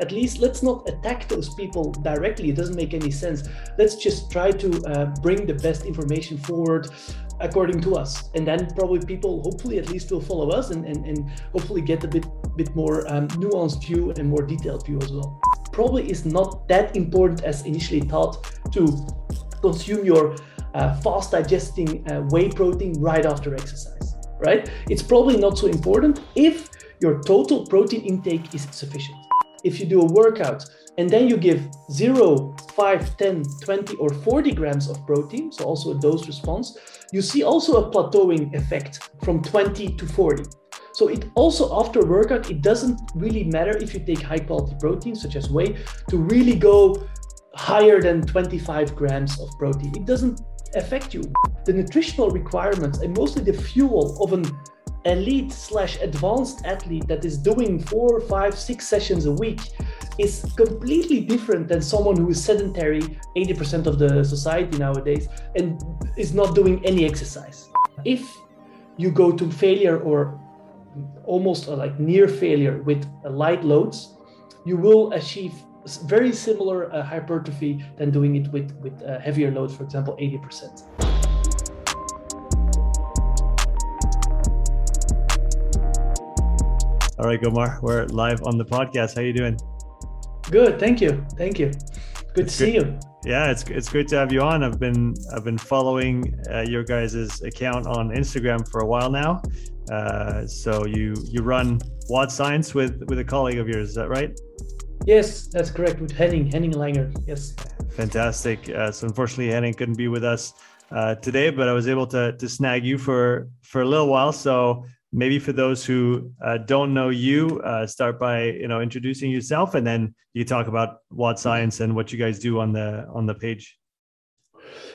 at least let's not attack those people directly. It doesn't make any sense. Let's just try to uh, bring the best information forward according to us. And then probably people hopefully at least will follow us and, and, and hopefully get a bit, bit more um, nuanced view and more detailed view as well. Probably is not that important as initially thought to consume your uh, fast digesting uh, whey protein right after exercise, right? It's probably not so important if your total protein intake is sufficient if you do a workout and then you give 0, 5, 10, 20, or 40 grams of protein, so also a dose response, you see also a plateauing effect from 20 to 40. So it also after workout, it doesn't really matter if you take high quality protein such as whey to really go higher than 25 grams of protein. It doesn't affect you. The nutritional requirements and mostly the fuel of an elite slash advanced athlete that is doing four, five, six sessions a week is completely different than someone who is sedentary 80% of the society nowadays and is not doing any exercise. If you go to failure or almost like near failure with light loads, you will achieve very similar uh, hypertrophy than doing it with, with uh, heavier loads, for example, 80%. All right, Gommaar, we're live on the podcast. How you doing? Good, thank you, thank you. Good it's to see you. Yeah, it's it's great to have you on. I've been I've been following uh, your guys' account on Instagram for a while now. Uh, so you you run WOD Science with with a colleague of yours, is that right? Yes, that's correct. With Henning Henning Langer. Yes. Fantastic. Uh, so unfortunately, Henning couldn't be with us uh, today, but I was able to to snag you for for a little while. So maybe for those who uh, don't know you, uh, start by you know introducing yourself, and then you talk about WOD Science and what you guys do on the on the page.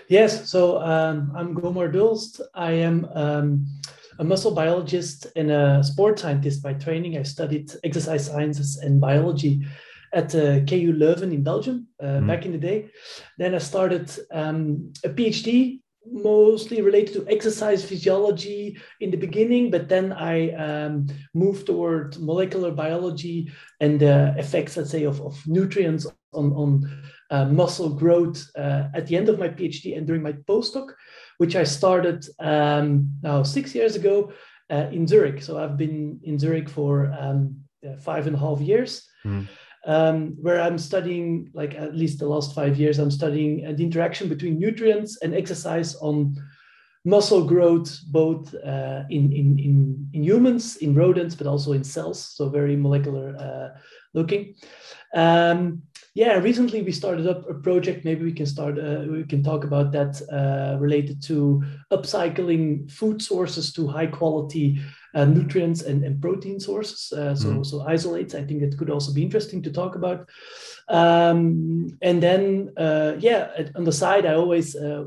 Yes, so um, I'm Gommaar D'Hulst. I am um, a muscle biologist and a sport scientist by training. I studied exercise sciences and biology at uh, KU Leuven in Belgium uh, mm-hmm. back in the day. Then I started um, a PhD mostly related to exercise physiology in the beginning, but then I um, moved toward molecular biology and the effects, let's say, of, of nutrients on, on uh, muscle growth uh, at the end of my PhD and during my postdoc, which I started um, now six years ago uh, in Zurich. So I've been in Zurich for um, five and a half years. Mm um, where I'm studying, like at least the last five years, I'm studying uh, the interaction between nutrients and exercise on muscle growth, both uh, in, in, in, in, humans, in rodents, but also in cells. So very molecular uh, looking. Um, yeah, recently we started up a project. Maybe we can start. Uh, we can talk about that uh, related to upcycling food sources to high quality uh, nutrients and, and protein sources. Uh, so, mm. so isolates, I think it could also be interesting to talk about. Um, and then, uh, yeah, on the side, I always uh,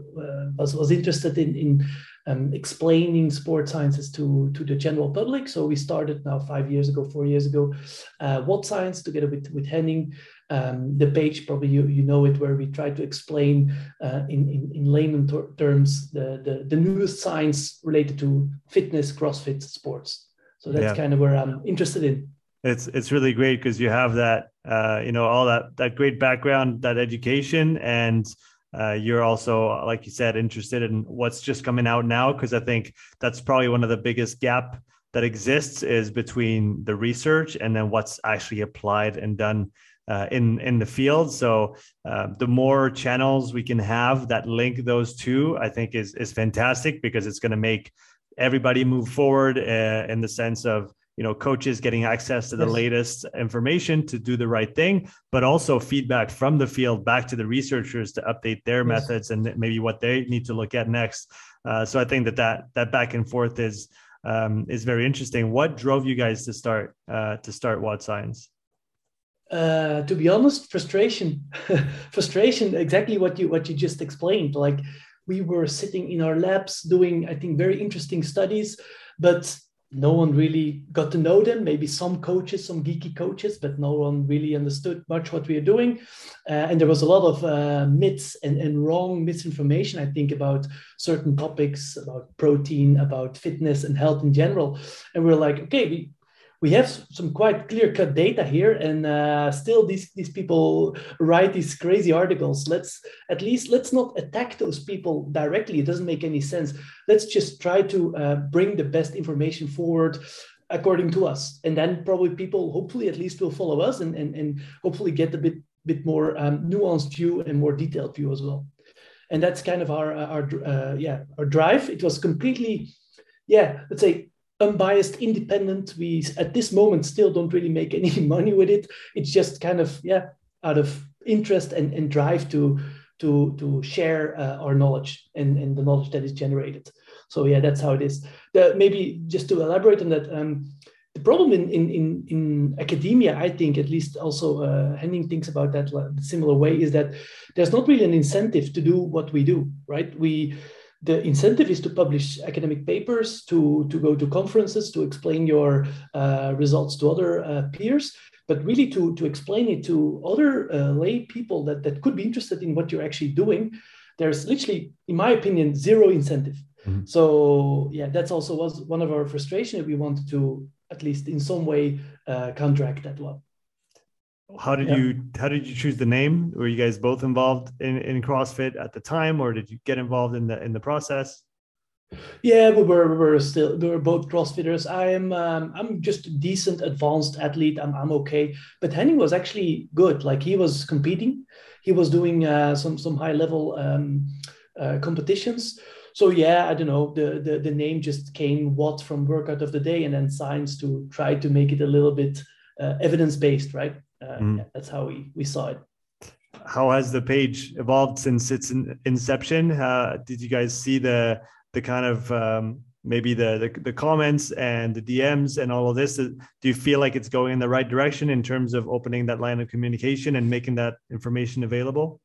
was, was interested in, in um, explaining sport sciences to, to the general public. So we started now five years ago, four years ago, uh, WOD Science together with, with Henning. Um, the page, probably you, you know it, where we try to explain uh, in, in, in layman ter- terms the, the, the newest science related to fitness, CrossFit, sports. So that's yeah. kind of where I'm interested in. It's it's really great because you have that uh, you know all that that great background, that education, and uh, you're also, like you said, interested in what's just coming out now because I think that's probably one of the biggest gap that exists is between the research and then what's actually applied and done uh, in in the field. So uh, the more channels we can have that link those two, I think is is fantastic because it's going to make everybody move forward uh, in the sense of you know coaches getting access to the yes. latest information to do the right thing but also feedback from the field back to the researchers to update their yes. methods and maybe what they need to look at next uh, so i think that that that back and forth is um, is very interesting what drove you guys to start uh, to start WOD Science uh, to be honest frustration frustration exactly what you what you just explained like we were sitting in our labs doing i think very interesting studies but no one really got to know them. Maybe some coaches, some geeky coaches, but no one really understood much what we are doing. Uh, and there was a lot of uh, myths and, and wrong misinformation, I think, about certain topics, about protein, about fitness and health in general. And we we're like, okay, we, we have some quite clear cut data here and uh, still these, these people write these crazy articles. Let's at least let's not attack those people directly. It doesn't make any sense. Let's just try to uh, bring the best information forward according to us. And then probably people hopefully at least will follow us and, and, and hopefully get a bit bit more um, nuanced view and more detailed view as well. And that's kind of our our uh, yeah our drive. It was completely yeah let's say unbiased, independent. We at this moment still don't really make any money with it. It's just kind of yeah, out of interest and, and drive to to to share uh, our knowledge and, and the knowledge that is generated. So yeah, that's how it is. The, maybe just to elaborate on that, um, the problem in, in in in academia, I think at least also uh, Henning thinks about that similar way, is that there's not really an incentive to do what we do, right? We the incentive is to publish academic papers, to, to go to conferences, to explain your uh, results to other uh, peers, but really to, to explain it to other uh, lay people that, that could be interested in what you're actually doing. There's literally, in my opinion, zero incentive. Mm-hmm. So yeah, that's also was one of our frustration. We wanted to at least in some way uh, counteract that one how did yeah. you how did you choose the name? Were you guys both involved in, in crossfit at the time or did you get involved in the in the process? Yeah we were we were still we were both crossfitters. I am um, i'm just a decent advanced athlete. I'm, I'm okay. But henning was actually good. Like he was competing. He was doing uh, some some high level um, uh, competitions. So yeah i don't know. The, the the name just came what from workout of the day and then science to try to make it a little bit uh, evidence based right uh, mm. yeah, that's how we we saw it. How has the page evolved since its inception? Uh, did you guys see the the kind of um, maybe the, the, the comments and the dms and all of this? Do you feel like it's going in the right direction in terms of opening that line of communication and making that information available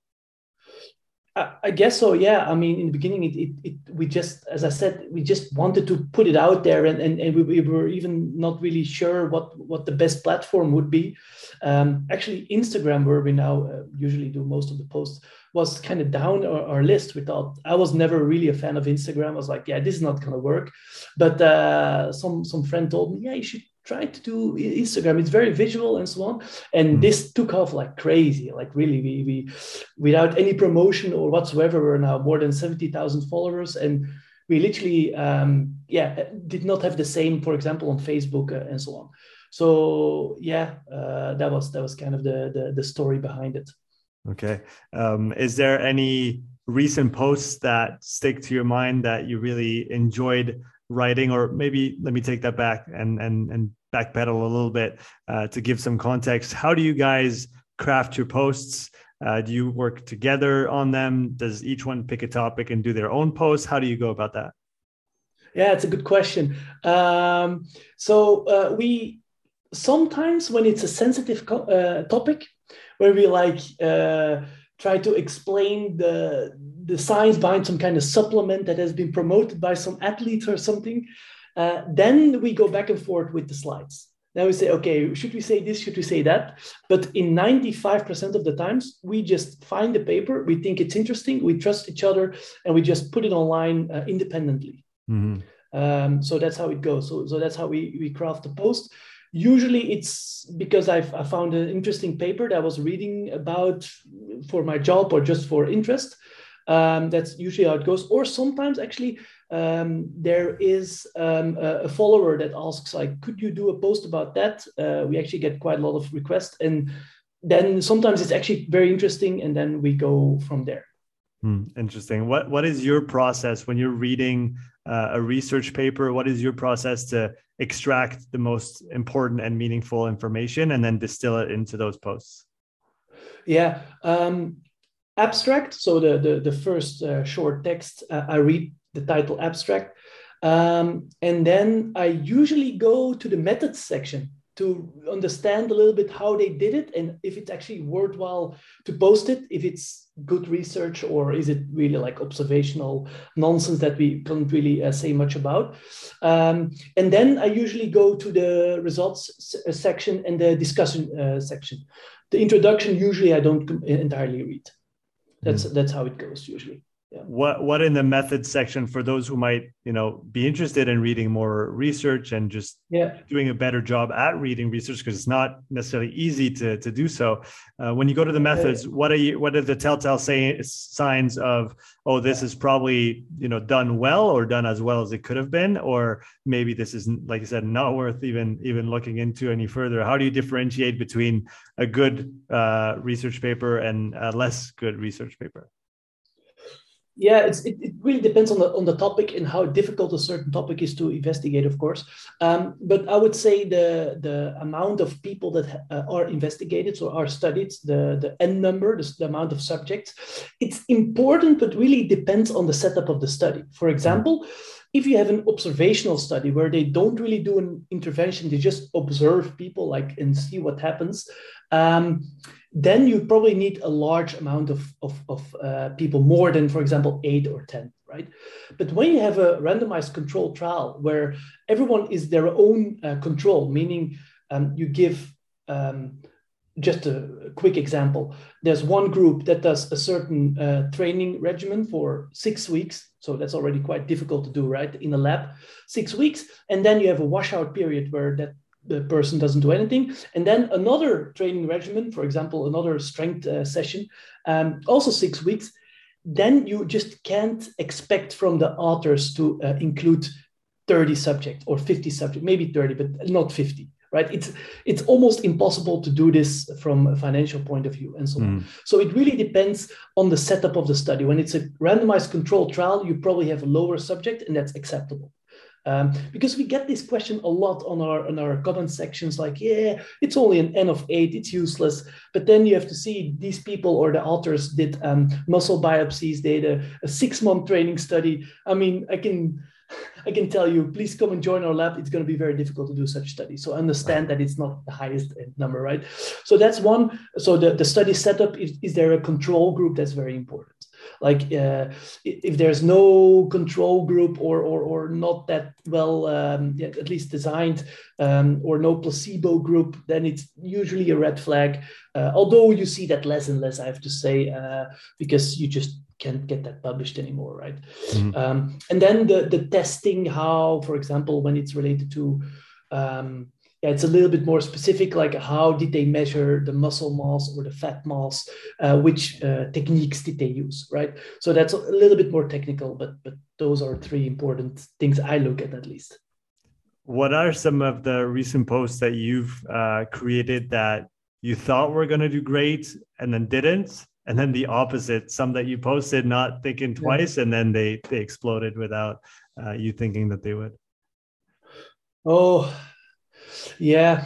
I guess so. Yeah. I mean, in the beginning, it, it, it, we just, as I said, we just wanted to put it out there, and and, and we, we were even not really sure what what the best platform would be. Um, actually, Instagram, where we now uh, usually do most of the posts, was kind of down our, our, list. We thought I was never really a fan of Instagram. I was like, yeah, this is not going to work. But uh, some some friend told me, yeah, you should try to do Instagram. It's very visual and so on. And mm. this took off like crazy. Like really, we we without any promotion or whatsoever, we're now more than seventy thousand followers and. We literally, um, yeah, did not have the same, for example, on Facebook uh, and so on. So yeah, uh, that was that was kind of the, the the story behind it. Okay. Um, is there any recent posts that stick to your mind that you really enjoyed writing, or maybe let me take that back and and and backpedal a little bit uh, to give some context. How do you guys craft your posts? Uh, do you work together on them? Does each one pick a topic and do their own posts? How do you go about that? Yeah, it's a good question. Um, so uh, we sometimes when it's a sensitive co- uh, topic, where we like uh, try to explain the the science behind some kind of supplement that has been promoted by some athlete or something. Uh, then we go back and forth with the slides. Then we say, okay, should we say this? Should we say that? But in 95% of the times, we just find the paper, we think it's interesting, we trust each other, and we just put it online uh, independently. Mm-hmm. Um, so that's how it goes. So, so that's how we, we craft the post usually it's because I've, I found an interesting paper that I was reading about for my job or just for interest. Um, that's usually how it goes. Or sometimes actually um, there is um, a, a, follower that asks like, could you do a post about that? Uh, we actually get quite a lot of requests, and then sometimes it's actually very interesting, and then we go from there. Hmm, interesting. What what is your process when you're reading uh, a research paper? What is your process to extract the most important and meaningful information and then distill it into those posts? Yeah. Um, abstract. So the the, the first uh, short text, uh, I read the title abstract, um, and then I usually go to the methods section to understand a little bit how they did it and if it's actually worthwhile to post it if it's good research or is it really like observational nonsense that we can't really uh, say much about. Um, and then i usually go to the results uh, section and the discussion uh, section. The introduction usually i don't entirely read. That's mm. that's how it goes usually yeah. what what in the methods section for those who might you know be interested in reading more research and just yeah. doing a better job at reading research because it's not necessarily easy to to do so. Uh, when you go to the methods what are you what are the telltale say, signs of oh this is probably you know done well or done as well as it could have been? Or maybe this is like i said not worth even even looking into any further. How do you differentiate between a good uh, research paper and a less good research paper yeah, it, it really depends on the on the topic and how difficult a certain topic is to investigate, of course. Um, but I would say the the amount of people that uh, are investigated, so are studied, the the n number, the, the amount of subjects, it's important, but really depends on the setup of the study. For example. If you have an observational study where they don't really do an intervention, they just observe people like and see what happens, um, then you probably need a large amount of, of, of uh, people, more than, for example, eight or 10, right? But when you have a randomized control trial where everyone is their own uh, control, meaning um, you give um, just a quick example. There's one group that does a certain uh, training regimen for six weeks. So that's already quite difficult to do right in a lab. Six weeks and then you have a washout period where that the person doesn't do anything. And then another training regimen, for example, another strength uh, session, um, also six weeks. Then you just can't expect from the authors to uh, include 30 subjects or 50 subjects, maybe 30, but not 50 right it's it's almost impossible to do this from a financial point of view and so mm. on so it really depends on the setup of the study when it's a randomized controlled trial you probably have a lower subject and that's acceptable um, because we get this question a lot on our on our comment sections, like, yeah, it's only an N of eight, it's useless. But then you have to see these people or the authors did um, muscle biopsies, they did a, a six month training study. I mean, I can I can tell you, please come and join our lab. It's going to be very difficult to do such studies. So understand that it's not the highest number, right? So that's one. So the, the study setup is, is there a control group that's very important like uh, if there's no control group or or, or not that well um, at least designed um, or no placebo group then it's usually a red flag uh, although you see that less and less i have to say uh, because you just can't get that published anymore right mm-hmm. um, and then the the testing how for example when it's related to um, yeah, it's a little bit more specific, like how did they measure the muscle mass or the fat mass? Uh, which uh, techniques did they use, right? So that's a little bit more technical, but but those are three important things I look at at least. What are some of the recent posts that you've uh, created that you thought were going to do great and then didn't? And then the opposite, some that you posted not thinking twice, yeah. and then they they exploded without uh, you thinking that they would. Oh, yeah,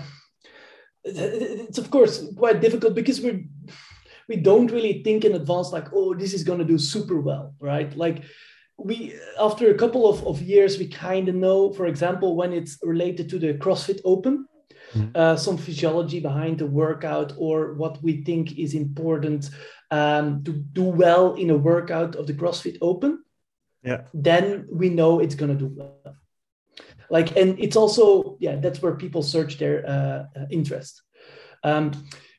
it's of course quite difficult because we we don't really think in advance like, oh, this is going to do super well, right? Like we after a couple of, of years we kind of know for example when it's related to the crossfit open mm-hmm. uh, some physiology behind the workout or what we think is important um, to do well in a workout of the crossfit open yeah then we know it's going to do well like and it's also yeah that's where people search their uh, uh, interest. Um,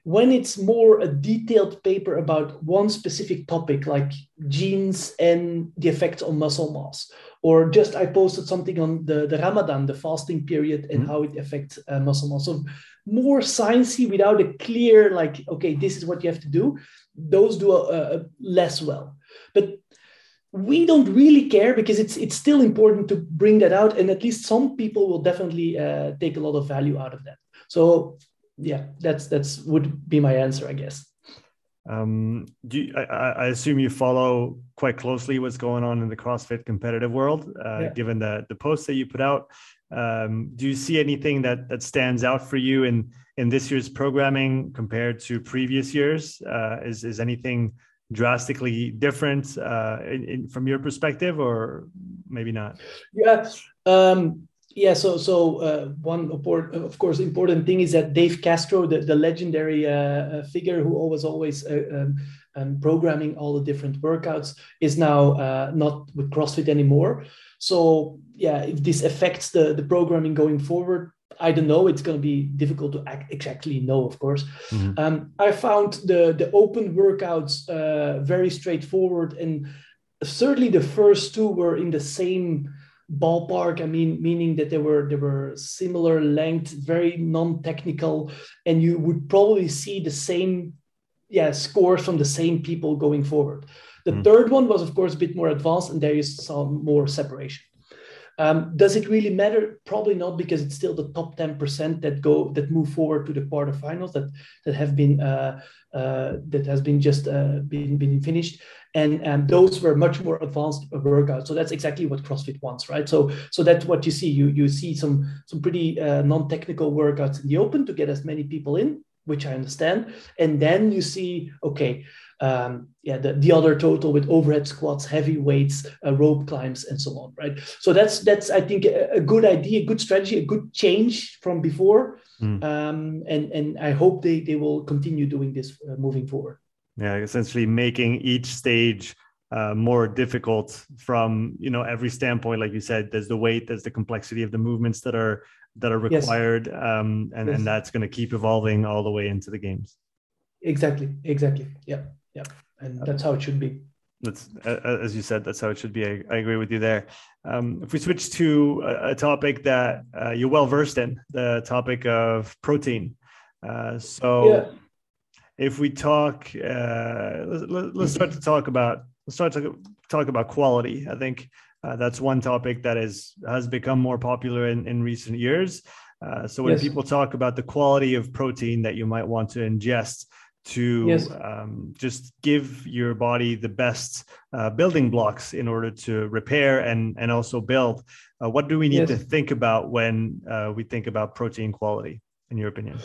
when it's more a detailed paper about one specific topic like genes and the effects on muscle mass or just i posted something on the, the ramadan the fasting period and mm-hmm. how it affects uh, muscle mass. So more sciencey without a clear like okay this is what you have to do those do uh, less well. But we don't really care because it's it's still important to bring that out and at least some people will definitely uh, take a lot of value out of that. So yeah that's that's would be my answer i guess. Um do you, I, I, assume you follow quite closely what's going on in the crossfit competitive world uh, yeah. given the the posts that you put out. Um, do you see anything that that stands out for you in in this year's programming compared to previous years? Uh, is is anything drastically different uh, in, in, from your perspective, or maybe not? Yeah. Um, yeah, so so uh, one of course important thing is that Dave Castro, the, the legendary uh, uh figure who was always uh, um, um, programming all the different workouts, is now uh, not with CrossFit anymore. So yeah, if this affects the the programming going forward, I don't know. It's going to be difficult to act, exactly know, of course. Mm-hmm. Um, I found the the open workouts uh, very straightforward, and certainly the first two were in the same ballpark i mean meaning that they were they were similar length very non-technical and you would probably see the same yeah scores from the same people going forward the mm. third one was of course a bit more advanced and there you saw more separation um, does it really matter? Probably not, because it's still the top 10% that go that move forward to the quarterfinals that that have been uh, uh, that has been just uh, been been finished, and and those were much more advanced workouts. So that's exactly what CrossFit wants, right? So so that's what you see. You you see some some pretty uh, non-technical workouts in the open to get as many people in, which I understand, and then you see okay um, yeah, the, the other total with overhead squats, heavy weights, uh, rope climbs, and so on, right? So that's that's I think a, a good idea, a good strategy, a good change from before, mm. um, and and I hope they they will continue doing this uh, moving forward. Yeah, essentially making each stage uh, more difficult from you know every standpoint. Like you said, there's the weight, there's the complexity of the movements that are that are required, yes. um, and yes. and that's going to keep evolving all the way into the games. Exactly. Exactly. Yeah yeah and that's how it should be. That's as you said that's how it should be. I, I agree with you there. Um, if we switch to a, a topic that uh, you're well versed in the topic of protein. Uh, so yeah. if we talk uh, let's, let's start to talk about let's start to talk about quality. I think uh, that's one topic that is has become more popular in, in recent years. Uh, so when yes. people talk about the quality of protein that you might want to ingest to yes. um, just give your body the best uh, building blocks in order to repair and and also build. Uh, what do we need yes. to think about when uh, we think about protein quality, in your opinion?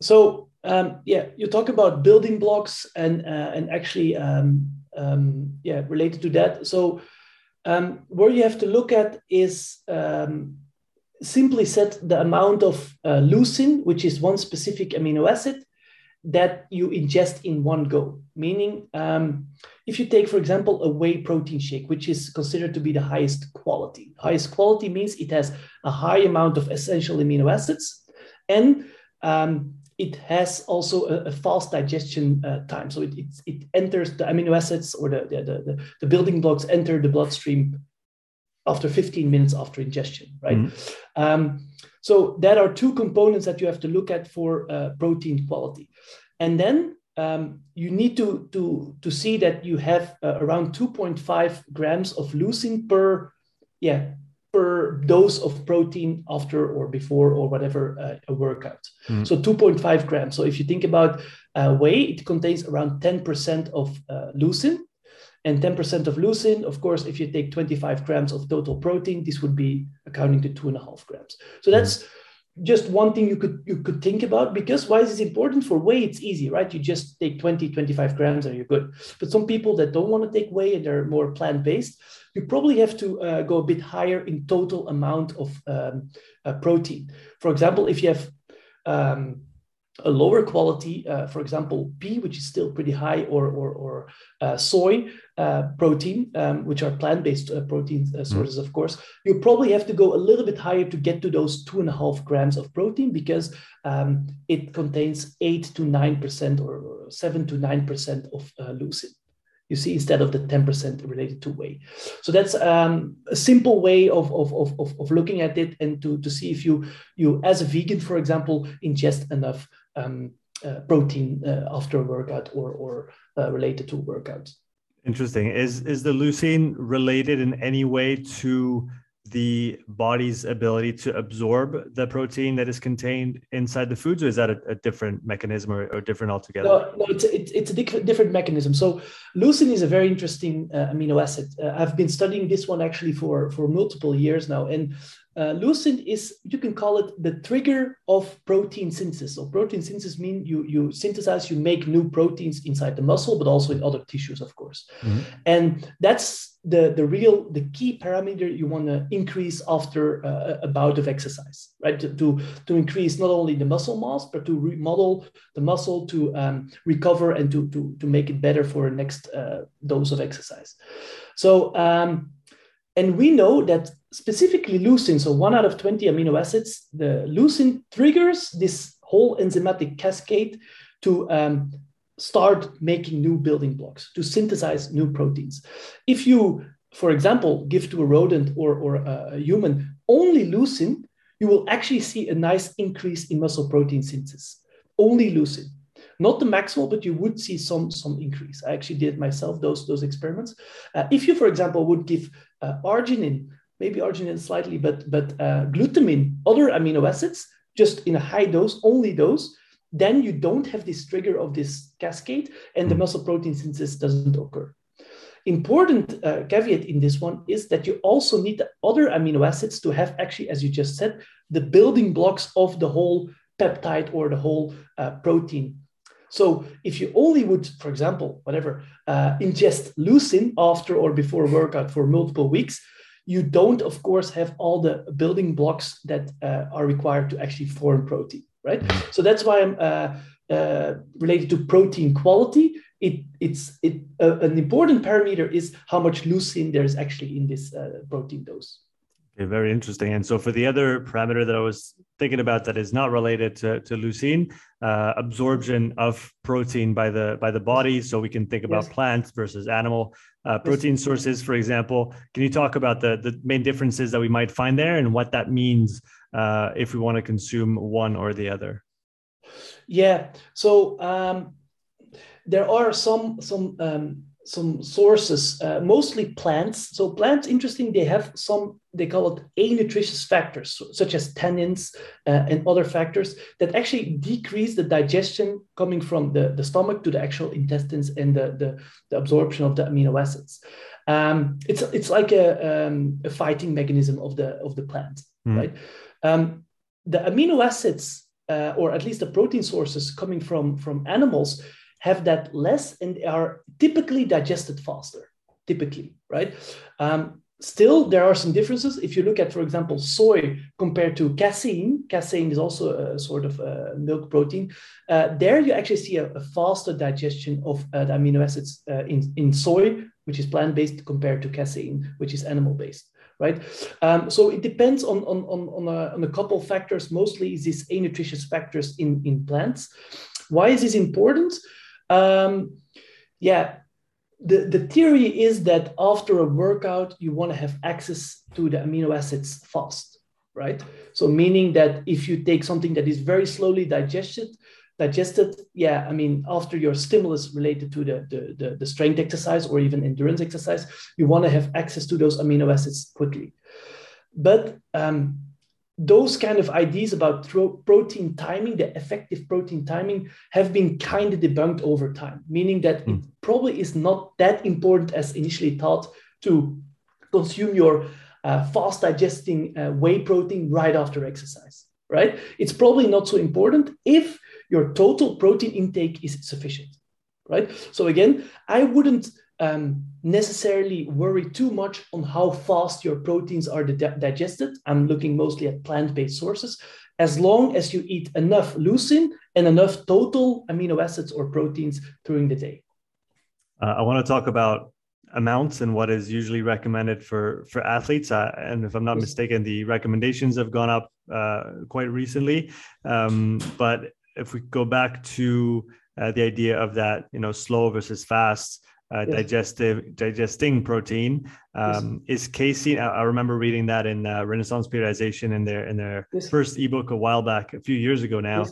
So um, yeah, you talk about building blocks and uh, and actually um, um, yeah related to that. So um, where you have to look at is um, simply set the amount of uh, leucine, which is one specific amino acid, that you ingest in one go. Meaning, um, if you take, for example, a whey protein shake, which is considered to be the highest quality, highest quality means it has a high amount of essential amino acids and um, it has also a, a fast digestion uh, time. So it, it, it, enters the amino acids or the, the, the, the, building blocks enter the bloodstream after 15 minutes after ingestion, right? Mm-hmm. Um, so there are two components that you have to look at for uh, protein quality. And then um, you need to, to, to see that you have uh, around 2.5 grams of leucine per, yeah, per dose of protein after or before or whatever uh, a workout. Mm. So 2.5 grams. So if you think about uh, whey, it contains around 10% of uh, leucine and 10% of leucine. Of course, if you take 25 grams of total protein, this would be accounting to two and a half grams. So that's mm-hmm. Just one thing you could you could think about because why is it important? For whey it's easy right? You just take 20 25 grams and you're good. But some people that don't want to take whey and they're more plant-based you probably have to uh, go a bit higher in total amount of um, uh, protein. For example if you have um, a lower quality, uh, for example, pea, which is still pretty high, or or, or uh, soy uh, protein, um, which are plant-based uh, protein uh, sources, mm. of course, you probably have to go a little bit higher to get to those two and a half grams of protein because um, it contains eight to nine percent or seven to nine percent of uh, leucine you see, instead of the 10% related to whey. So that's um, a simple way of, of, of, of, looking at it and to, to see if you, you, as a vegan, for example, ingest enough um, uh, protein uh, after a workout or, or uh, related to workouts. Interesting. Is, is the leucine related in any way to the body's ability to absorb the protein that is contained inside the foods, or is that a, a different mechanism or, or, different altogether? No, no it's, it's, it's a different mechanism. So leucine is a very interesting uh, amino acid. Uh, I've been studying this one actually for, for multiple years now. And uh, leucine is, you can call it the trigger of protein synthesis. So protein synthesis means you, you synthesize, you make new proteins inside the muscle, but also in other tissues, of course. Mm-hmm. And that's the, the real, the key parameter you want to increase after uh, a bout of exercise, right? To, to, to, increase not only the muscle mass, but to remodel the muscle to um, recover and to, to, to make it better for a next uh, dose of exercise. So, um, and we know that specifically leucine, so one out of 20 amino acids, the leucine triggers this whole enzymatic cascade to um, start making new building blocks, to synthesize new proteins. If you, for example, give to a rodent or, or a human only leucine, you will actually see a nice increase in muscle protein synthesis. Only leucine. Not the maximal, but you would see some, some increase. I actually did myself those, those experiments. Uh, if you, for example, would give arginine, maybe arginine slightly, but, but uh, glutamine, other amino acids, just in a high dose, only dose, then you don't have this trigger of this cascade and the hmm. muscle protein synthesis doesn't occur. Important uh, caveat in this one is that you also need the other amino acids to have actually, as you just said, the building blocks of the whole peptide or the whole uh, protein. So if you only would, for example, whatever, uh, ingest leucine after or before workout for multiple weeks, you don't, of course, have all the building blocks that uh, are required to actually form protein right? So that's why I'm uh, uh, related to protein quality. It, it's it, an important parameter is how much leucine there is actually in this uh, protein dose. Okay, very interesting. And so for the other parameter that I was thinking about that is not related to, to leucine, uh, absorption of protein by the by the body. So we can think about yes. plants versus animal uh, protein yes. sources, for example. Can you talk about the, the main differences that we might find there and what that means uh, if we want to consume one or the other? Yeah. So um, there are some some um, some sources, uh, mostly plants. So plants, interesting, they have some, they call it anutritious factors, such as tannins uh, and other factors that actually decrease the digestion coming from the, the stomach to the actual intestines and the, the, the absorption of the amino acids. Um, it's, it's like a, um, a fighting mechanism of the, of the plant, mm. right? Um, the amino acids, uh, or at least the protein sources coming from, from animals, have that less and are typically digested faster, typically, right? Um, still, there are some differences. If you look at, for example, soy compared to casein, casein is also a sort of a milk protein. Uh, there, you actually see a, a faster digestion of uh, the amino acids uh, in, in soy, which is plant based, compared to casein, which is animal based right? Um, so it depends on, on, on, on, a, on a couple factors, mostly these anutritious factors in, in plants. Why is this important? Um, yeah, the, the theory is that after a workout, you want to have access to the amino acids fast, right? So meaning that if you take something that is very slowly digested, digested, yeah, I mean, after your stimulus related to the, the, the, the strength exercise or even endurance exercise, you want to have access to those amino acids quickly. But um, those kind of ideas about protein timing, the effective protein timing, have been kind of debunked over time, meaning that mm. it hmm. probably is not that important as initially thought to consume your uh, fast digesting uh, whey protein right after exercise, right? It's probably not so important if your total protein intake is sufficient, right? So again, I wouldn't um, necessarily worry too much on how fast your proteins are di- digested. I'm looking mostly at plant based sources. As long as you eat enough leucine and enough total amino acids or proteins during the day. Uh, I want to talk about amounts and what is usually recommended for for athletes. Uh, and if I'm not mistaken, the recommendations have gone up uh, quite recently. Um, but if we go back to uh, the idea of that, you know, slow versus fast, uh, yes. digestive digesting protein. Um, yes. Is casein? I, I, remember reading that in uh, Renaissance Periodization in their in their yes. first ebook a while back, a few years ago now.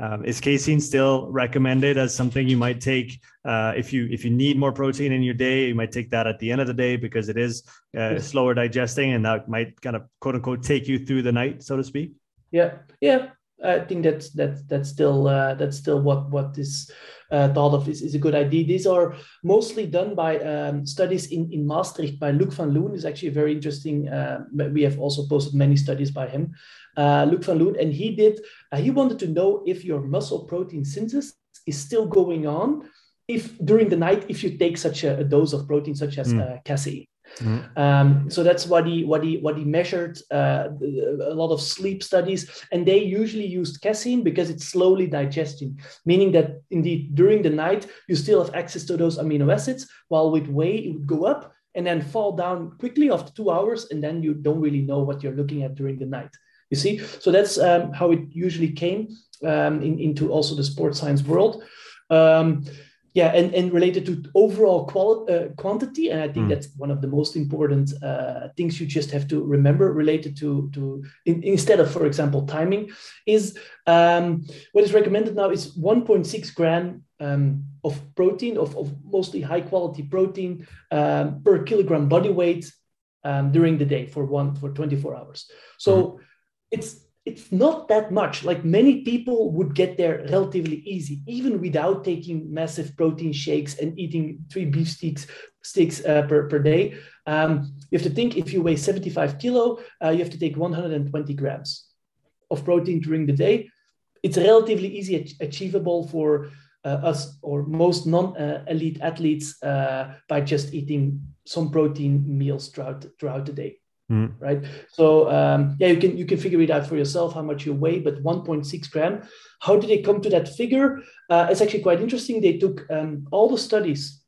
Um, is casein still recommended as something you might take uh, if you if you need more protein in your day? You might take that at the end of the day because it is uh, slower digesting, and that might kind of quote unquote take you through the night, so to speak. Yeah, yeah, I think that's that's that's still uh, that's still what what is uh, thought of is, is a good idea. These are mostly done by um, studies in, in Maastricht by Luc van Loon. is actually very interesting. Uh, we have also posted many studies by him, uh, Luc van Loon, and he did. Uh, he wanted to know if your muscle protein synthesis is still going on if during the night if you take such a, a dose of protein such as mm. casein. Mm-hmm. Um, so that's what he what he what he measured uh, a lot of sleep studies, and they usually used casein because it's slowly digesting, meaning that indeed during the night you still have access to those amino acids, while with whey it would go up and then fall down quickly after two hours, and then you don't really know what you're looking at during the night. You see, so that's um, how it usually came um, in, into also the sports science world. Yeah, and, and related to overall qual- uh, quantity, and I think mm. that's one of the most important uh, things you just have to remember related to to in, instead of, for example, timing, is um, what is recommended now is 1.6 gram um, of protein of, of mostly high quality protein um, per kilogram body weight um, during the day for one for 24 hours. So mm. it's it's not that much. Like many people would get there relatively easy, even without taking massive protein shakes and eating three beef sticks sticks uh, per, per day. Um, you have to think if you weigh 75 kilo, uh, you have to take 120 grams of protein during the day. It's relatively easy achievable for uh, us or most non-elite athletes uh, by just eating some protein meals throughout throughout the day. Mm. Right. So um, yeah, you can you can figure it out for yourself how much you weigh, but 1.6 gram. How did they come to that figure? Uh, it's actually quite interesting. They took um, all the studies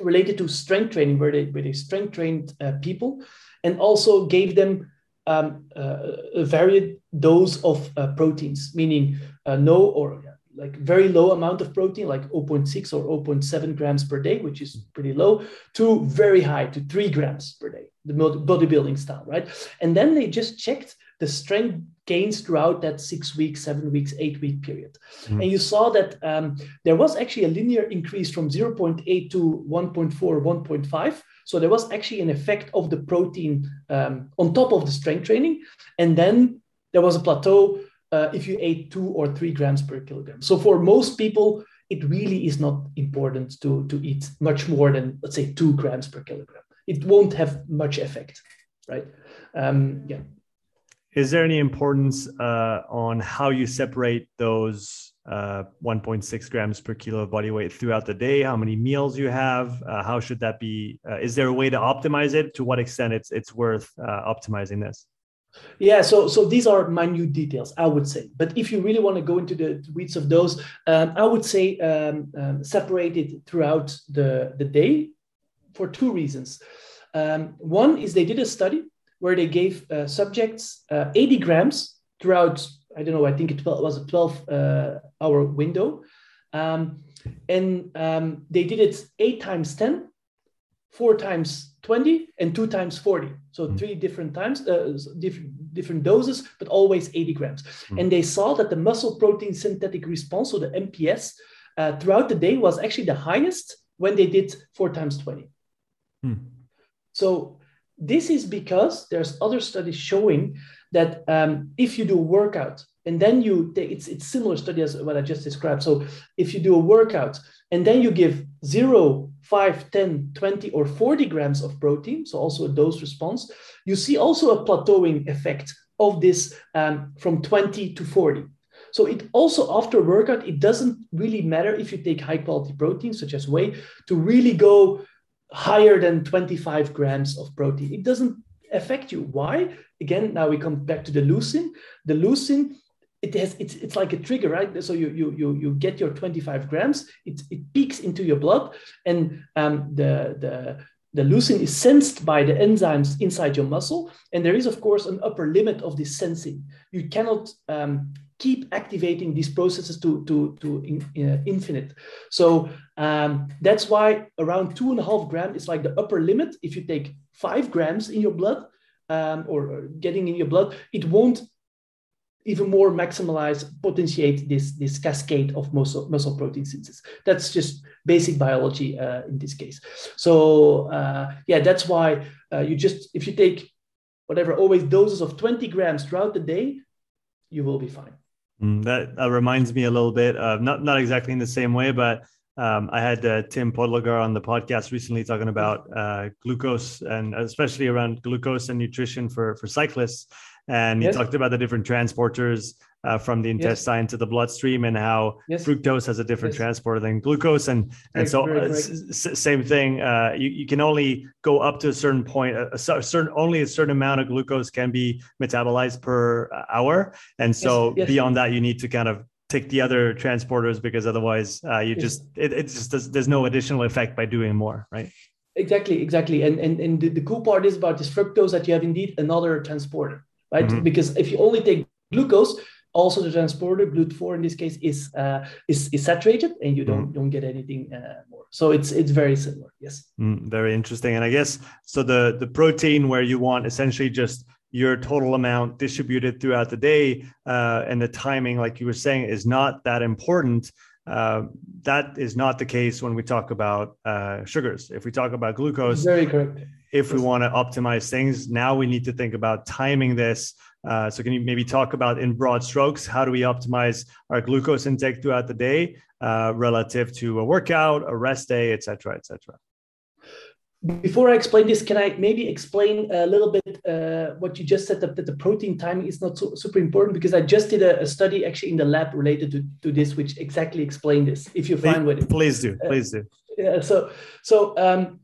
related to strength training, where they where they strength trained uh, people, and also gave them um, uh, a varied dose of uh, proteins, meaning uh, no or like very low amount of protein, like 0.6 or 0.7 grams per day, which is pretty low, to very high, to three grams per day, the bodybuilding style, right? And then they just checked the strength gains throughout that six weeks, seven weeks, eight week period. Mm-hmm. And you saw that um, there was actually a linear increase from 0.8 to 1.4, 1.5. So there was actually an effect of the protein um, on top of the strength training. And then there was a plateau uh, if you ate two or three grams per kilogram. So for most people, it really is not important to, to eat much more than, let's say, two grams per kilogram. It won't have much effect, right? Um, yeah. Is there any importance uh, on how you separate those uh, 1.6 grams per kilo of body weight throughout the day? How many meals you have? Uh, how should that be? Uh, is there a way to optimize it? To what extent it's it's worth uh, optimizing this? Yeah, so so these are minute details, I would say. But if you really want to go into the weeds of those, um, I would say um, um, separate it throughout the, the day for two reasons. Um, one is they did a study where they gave uh, subjects uh, 80 grams throughout, I don't know, I think it was a 12 uh, hour window. Um, and um, they did it eight times 10, four times 20 and two times 40 so mm. three different times uh, different different doses but always 80 grams mm. and they saw that the muscle protein synthetic response so the mps uh, throughout the day was actually the highest when they did four times 20 mm. so this is because there's other studies showing that um, if you do a workout and then you take it's it's similar study as what i just described so if you do a workout and then you give zero 5, 10, 20, or 40 grams of protein, so also a dose response, you see also a plateauing effect of this um, from 20 to 40. So it also after workout, it doesn't really matter if you take high quality protein such as whey to really go higher than 25 grams of protein. It doesn't affect you. Why? Again, now we come back to the leucine. The leucine it has it's it's like a trigger right? So you you you, you get your 25 grams it, it peaks into your blood and um, the the the leucine is sensed by the enzymes inside your muscle and there is of course an upper limit of this sensing. You cannot um, keep activating these processes to to to in, uh, infinite. So um, that's why around two and a half gram is like the upper limit. If you take five grams in your blood um, or, or getting in your blood it won't even more maximize, potentiate this, this cascade of muscle, muscle protein synthesis. That's just basic biology uh, in this case. So uh, yeah, that's why uh, you just, if you take whatever, always doses of 20 grams throughout the day, you will be fine. Mm, that, reminds me a little bit of not, not exactly in the same way, but um, I had uh, Tim Podlogar on the podcast recently talking about uh, glucose and especially around glucose and nutrition for, for cyclists and he yes. talked about the different transporters uh, from the intestine yes. to the bloodstream and how yes. fructose has a different transporter than glucose. And and so uh, s- same thing uh, you, you can only go up to a certain point a, a, certain only a certain amount of glucose can be metabolized per hour. And so beyond that you need to kind of take the other transporters because otherwise uh, you just it, it just does, there's no additional effect by doing more right? Exactly exactly. And and, and the, the cool part is about this fructose that you have indeed another transporter right? Mm-hmm. Because if you only take glucose, also the transporter GLUT4 in this case is uh, is, is saturated, and you don't mm. don't get anything uh, more. So it's it's very similar. Yes. Mm, very interesting. And I guess so. The the protein where you want essentially just your total amount distributed throughout the day uh, and the timing, like you were saying, is not that important. Uh, that is not the case when we talk about uh, sugars. If we talk about glucose, very correct. If we want to optimize things, now we need to think about timing this. Uh, so, can you maybe talk about in broad strokes how do we optimize our glucose intake throughout the day uh, relative to a workout, a rest day, et cetera, et cetera? Before I explain this, can I maybe explain a little bit uh, what you just said that, that, the protein timing is not so, super important because I just did a, a, study actually in the lab related to, to this, which exactly explained this. If you're fine with it, please do, uh, please do. Uh, yeah. So, so um,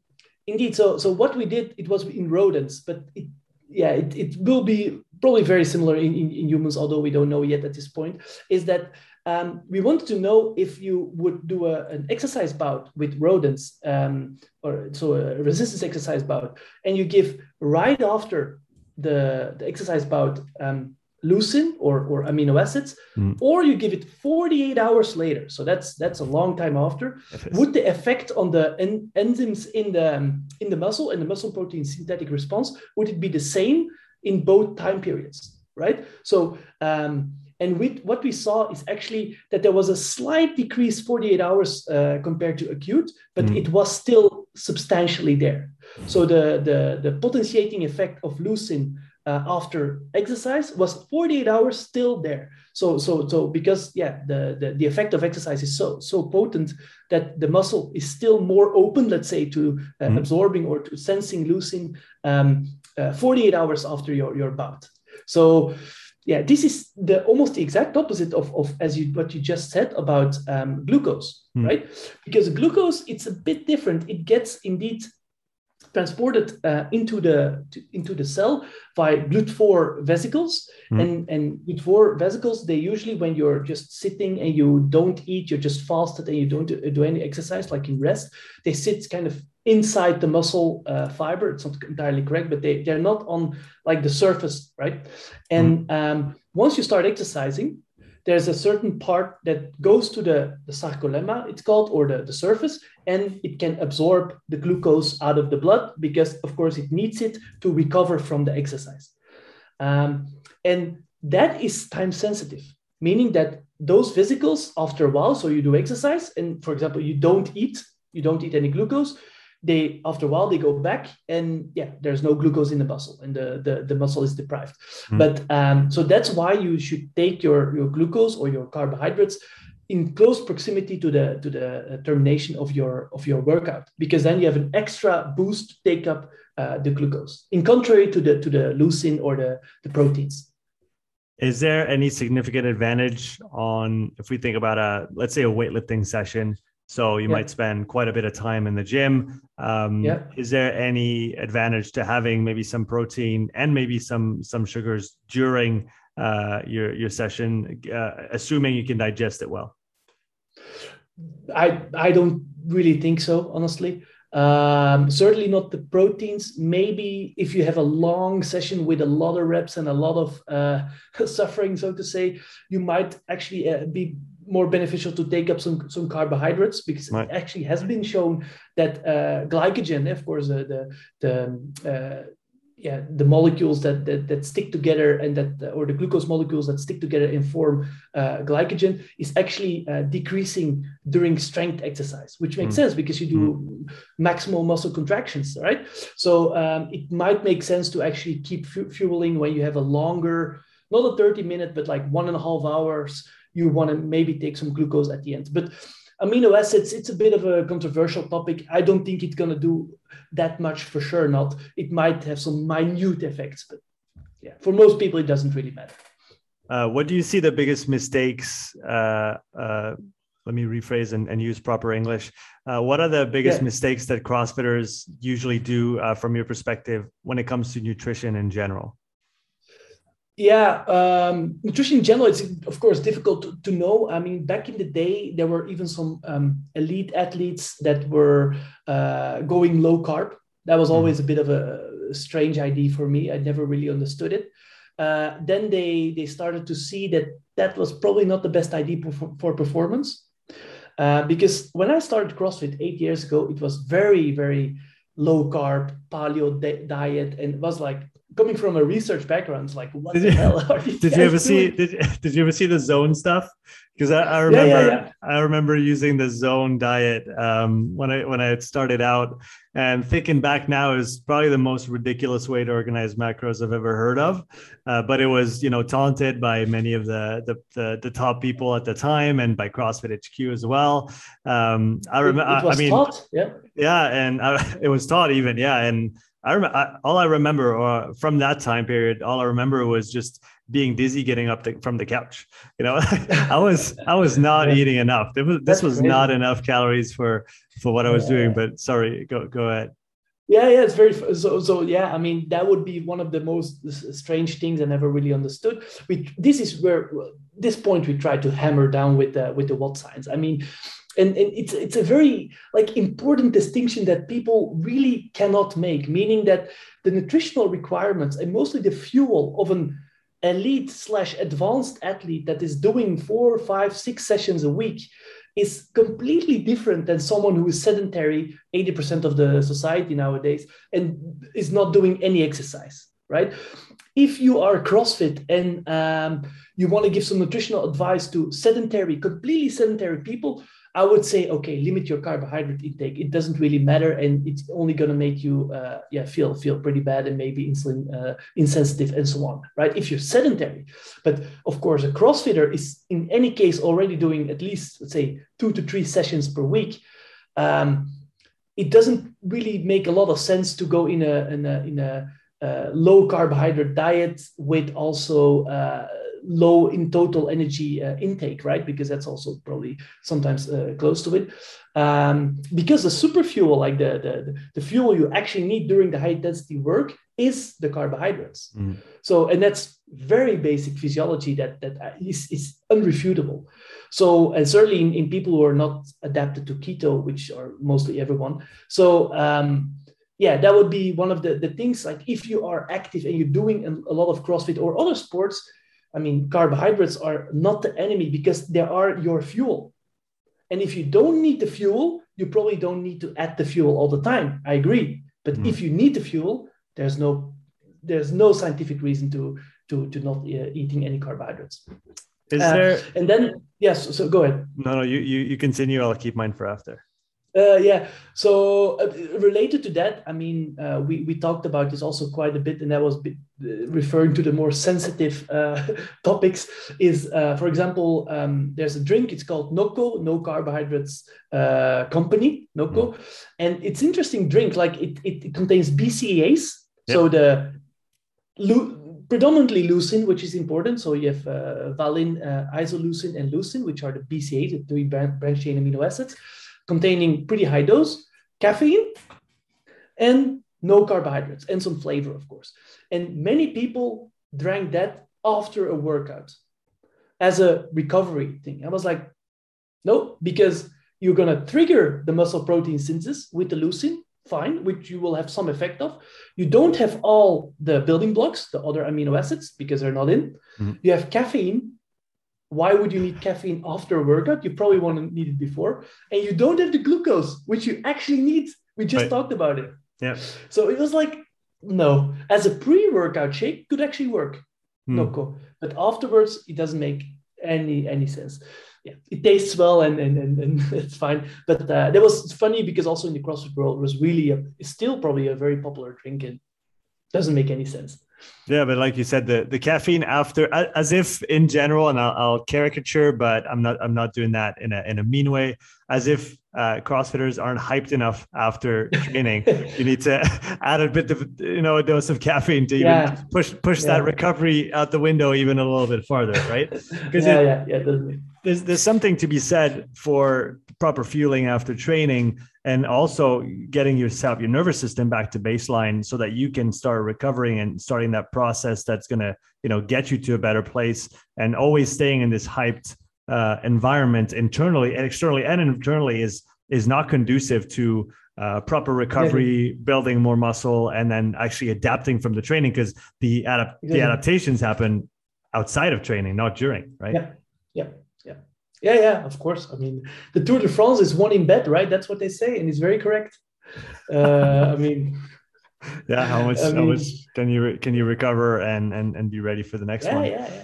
indeed, so so what we did, it was in rodents, but it, yeah, it, it will be probably very similar in, in, in humans, although we don't know yet at this point. Is that um, we wanted to know if you would do a, an exercise bout with rodents, um, or so a resistance exercise bout, and you give right after the, the exercise bout um, leucine or, or amino acids, mm. or you give it 48 hours later. So that's that's a long time after. Would the effect on the en- enzymes in the in the muscle and the muscle protein synthetic response would it be the same in both time periods? Right. So um, and with, what we saw is actually that there was a slight decrease 48 hours uh, compared to acute, but mm. it was still substantially there. So the, the, the potentiating effect of leucine uh, after exercise was 48 hours still there. So, so, so because yeah, the, the, the effect of exercise is so, so potent that the muscle is still more open, let's say, to uh, mm. absorbing or to sensing leucine um, uh, 48 hours after your, your bout. So yeah, this is the almost the exact opposite of, of as you what you just said about um, glucose, mm. right? Because glucose, it's a bit different. It gets indeed transported uh, into the to, into the cell by GLUT4 vesicles, mm. and and GLUT4 vesicles they usually when you're just sitting and you don't eat, you're just fasted and you don't do, do any exercise like in rest, they sit kind of inside the muscle uh, fiber. It's not entirely correct, but they, they're not on like the surface, right? And mm. um, once you start exercising, there's a certain part that goes to the, the sarcolemma, it's called, or the, the surface, and it can absorb the glucose out of the blood because, of course, it needs it to recover from the exercise. Um, and that is time sensitive, meaning that those vesicles, after a while, so you do exercise, and for example, you don't eat, you don't eat any glucose, they after a while they go back and yeah there's no glucose in the muscle and the the, the muscle is deprived mm. but um, so that's why you should take your your glucose or your carbohydrates in close proximity to the to the uh, termination of your of your workout because then you have an extra boost to take up uh, the glucose in contrary to the to the leucine or the the proteins is there any significant advantage on if we think about a let's say a weightlifting session so you yeah. might spend quite a bit of time in the gym. Um, yeah. Is there any advantage to having maybe some protein and maybe some some sugars during uh, your your session, uh, assuming you can digest it well? I I don't really think so, honestly. Um, certainly not the proteins. Maybe if you have a long session with a lot of reps and a lot of uh, suffering, so to say, you might actually uh, be more beneficial to take up some, some carbohydrates because right. it actually has been shown that uh, glycogen, of course, uh, the the uh, yeah the molecules that, that that stick together and that or the glucose molecules that stick together and form uh, glycogen is actually uh, decreasing during strength exercise, which makes mm. sense because you do mm. maximal muscle contractions, right? So um, it might make sense to actually keep fueling when you have a longer, not a 30 minute, but like one and a half hours you want to maybe take some glucose at the end. But amino acids, it's a bit of a controversial topic. I don't think it's going to do that much for sure. Not. It might have some minute effects, but yeah, for most people, it doesn't really matter. Uh, what do you see the biggest mistakes? Uh, uh, let me rephrase and, and, use proper English. Uh, what are the biggest yeah. mistakes that CrossFitters usually do uh, from your perspective when it comes to nutrition in general? Yeah, um, nutrition in general, it's of course difficult to, to, know. I mean, back in the day, there were even some um, elite athletes that were uh, going low carb. That was mm-hmm. always a bit of a strange idea for me. I never really understood it. uh, then they they started to see that that was probably not the best idea for, for performance. Uh, because when I started CrossFit eight years ago, it was very, very low carb paleo di- diet, and it was like coming from a research background, it's like what did the you, hell are you Did you ever doing? see? Did, did you ever see the zone stuff? Because I, I, remember, yeah, yeah, yeah. I remember using the zone diet um, when I when I started out, and thinking back now is probably the most ridiculous way to organize macros I've ever heard of. Uh, but it was, you know, taunted by many of the, the, the the top people at the time, and by CrossFit HQ as well. Um, I remember. I mean, taught, yeah, yeah, and I, it was taught even, yeah, and I remember all I remember uh, from that time period. All I remember was just being dizzy, getting up to, from the couch. You know, I was I was not yeah. eating enough. Was, this was crazy. not enough calories for for what I was yeah. doing. But sorry, go go ahead. Yeah, yeah, it's very so. So yeah, I mean that would be one of the most strange things I never really understood. We this is where this point we try to hammer down with the with the what science. I mean, and, and it's it's a very like important distinction that people really cannot make meaning that the nutritional requirements and mostly the fuel of an elite slash advanced athlete that is doing four five six sessions a week is completely different than someone who is sedentary 80% of the society nowadays and is not doing any exercise right? If you are crossfit and um, you want to give some nutritional advice to sedentary completely sedentary people I would say, okay, limit your carbohydrate intake. It doesn't really matter, and it's only going to make you, uh, yeah, feel feel pretty bad and maybe insulin uh, insensitive and so on, right? If you're sedentary, but of course, a CrossFitter is in any case already doing at least let's say two to three sessions per week. Um, it doesn't really make a lot of sense to go in a in a, in a uh, low carbohydrate diet with also uh, low in total energy uh, intake, right? Because that's also probably sometimes uh, close to it. Um, because the super fuel, like the, the, the fuel you actually need during the high intensity work, is the carbohydrates. Mm. So, and that's very basic physiology that that is, uh, is, is unrefutable. So, and certainly in, in people who are not adapted to keto, which are mostly everyone. So, um, yeah, that would be one of the, the things like if you are active and you're doing a lot of CrossFit or other sports, I mean, carbohydrates are not the enemy because they are your fuel. And if you don't need the fuel, you probably don't need to add the fuel all the time. I agree. But mm. if you need the fuel, there's no there's no scientific reason to to to not uh, eating any carbohydrates. Is uh, there? And then yes, so go ahead. No, no, you you you continue. I'll keep mine for after. Uh, yeah. So uh, related to that, I mean, uh, we we talked about this also quite a bit, and that was bit, uh, referring to the more sensitive uh, topics. Is uh, for example, um, there's a drink. It's called Nocco, no carbohydrates company, Nocco, mm. and it's interesting drink. Like it it, it contains BCAAs, yep. so the predominantly leucine, which is important. So you have valine, isoleucine, and leucine, which are the BCAAs, the three branch chain amino acids containing pretty high dose, caffeine, and no carbohydrates and some flavor, of course. And many people drank that after a workout as a recovery thing. I was like, no, because you're going to trigger the muscle protein synthesis with the leucine, fine, which you will have some effect of. You don't have all the building blocks, the other amino acids, because they're not in. Mm-hmm. You have caffeine, why would you need caffeine after a workout? You probably want to need it before. And you don't have the glucose, which you actually need. We just right. talked about it. Yeah. So it was like, no, as a pre-workout shake could actually work. Hmm. No, cool. But afterwards, it doesn't make any any sense. Yeah, it tastes well and and, and, and it's fine. But uh, that was funny because also in the CrossFit world, it was really a, it's still probably a very popular drink and doesn't make any sense. Yeah, but like you said, the the caffeine after, as if in general, and I'll, I'll, caricature, but I'm not I'm not doing that in a in a mean way. As if uh, CrossFitters aren't hyped enough after training, you need to add a bit of you know a dose of caffeine to yeah. even push push yeah. that recovery out the window even a little bit farther, right? Because yeah, yeah, yeah, there's there's something to be said for proper fueling after training and also getting yourself your nervous system back to baseline so that you can start recovering and starting that process that's going to you know get you to a better place and always staying in this hyped uh, environment internally and externally and internally is is not conducive to uh, proper recovery, exactly. building more muscle, and then actually adapting from the training because the adap- exactly. the adaptations happen outside of training, not during, right? Yeah, yeah, yeah, yeah. Of course. I mean, the Tour de France is won in bed, right? That's what they say, and it's very correct. Uh, I mean, yeah. How much? I mean, how much can you can you recover and and and be ready for the next yeah, one? Yeah, yeah.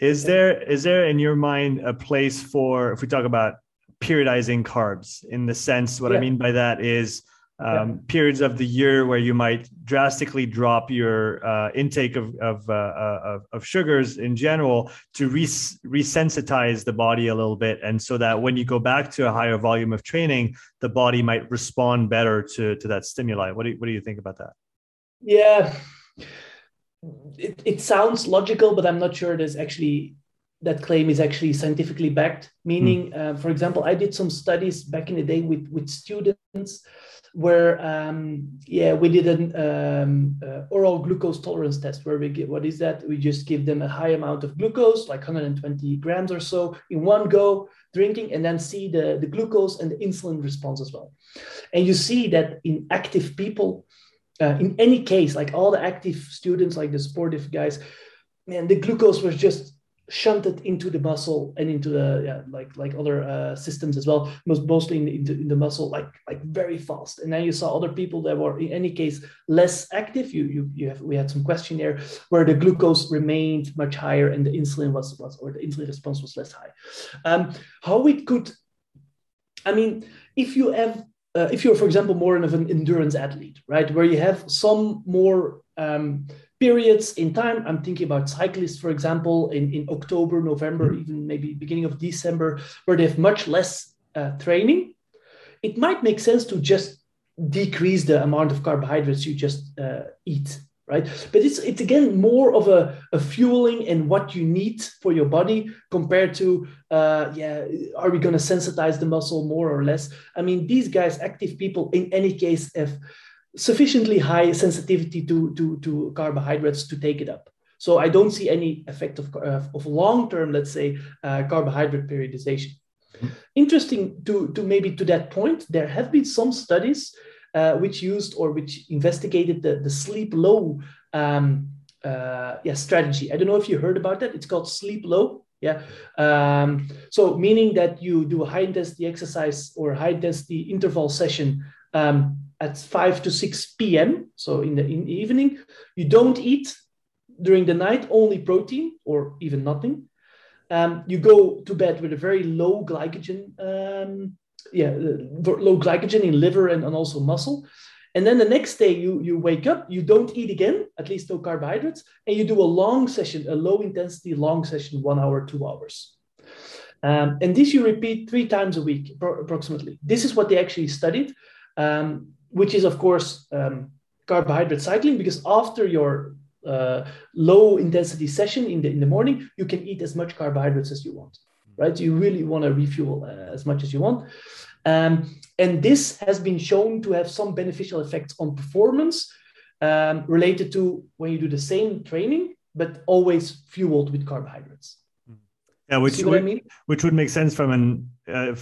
Is there is there in your mind a place for if we talk about periodizing carbs in the sense what yeah. I mean by that is um, yeah. periods of the year where you might drastically drop your uh, intake of of, uh, uh, of, of sugars in general to res- resensitize the body a little bit, and so that when you go back to a higher volume of training, the body might respond better to to that stimuli. What do you, what do you think about that? Yeah, it, it sounds logical, but I'm not sure there's actually that claim is actually scientifically backed. Meaning, mm. uh, for example, I did some studies back in the day with with students where um, yeah we did an um, uh, oral glucose tolerance test where we give what is that we just give them a high amount of glucose like 120 grams or so in one go drinking and then see the, the glucose and the insulin response as well and you see that in active people uh, in any case like all the active students like the sportive guys man the glucose was just shunted into the muscle and into the yeah, like like other uh, systems as well most mostly in, in, the, in the muscle like like very fast. And then you saw other people that were in any case less active. You you, you have we had some questionnaire where the glucose remained much higher and the insulin was was or the insulin response was less high. Um, how we could i mean if you have uh, if you're for example more of an endurance athlete right where you have some more um, periods in time. I'm thinking about cyclists, for example, in, in October, November, mm-hmm. even maybe beginning of December, where they have much less uh, training. It might make sense to just decrease the amount of carbohydrates you just uh, eat, right? But it's it's again more of a, a fueling and what you need for your body compared to uh, yeah, are we going to sensitize the muscle more or less? I mean, these guys, active people, in any case, have sufficiently high sensitivity to, to, to carbohydrates to take it up. So I don't see any effect of, uh, of long-term, let's say, uh, carbohydrate periodization. Interesting to, to maybe to that point, there have been some studies uh, which used or which investigated the, the sleep low um, uh, yeah, strategy. I don't know if you heard about that. It's called sleep low. Yeah. Um, so meaning that you do a high intensity exercise or high intensity interval session um, at 5 to 6 p.m. So in the, in evening, you don't eat during the night, only protein or even nothing. Um, you go to bed with a very low glycogen, um, yeah, uh, low glycogen in liver and, and also muscle. And then the next day you, you wake up, you don't eat again, at least no carbohydrates, and you do a long session, a low intensity long session, one hour, two hours. Um, and this you repeat three times a week, approximately. This is what they actually studied. Um, which is of course um, carbohydrate cycling because after your uh, low intensity session in the in the morning you can eat as much carbohydrates as you want right? You really want to refuel uh, as much as you want. Um, and this has been shown to have some beneficial effects on performance um, related to when you do the same training but always fueled with carbohydrates. Yeah which would, I mean? which would make sense from an uh,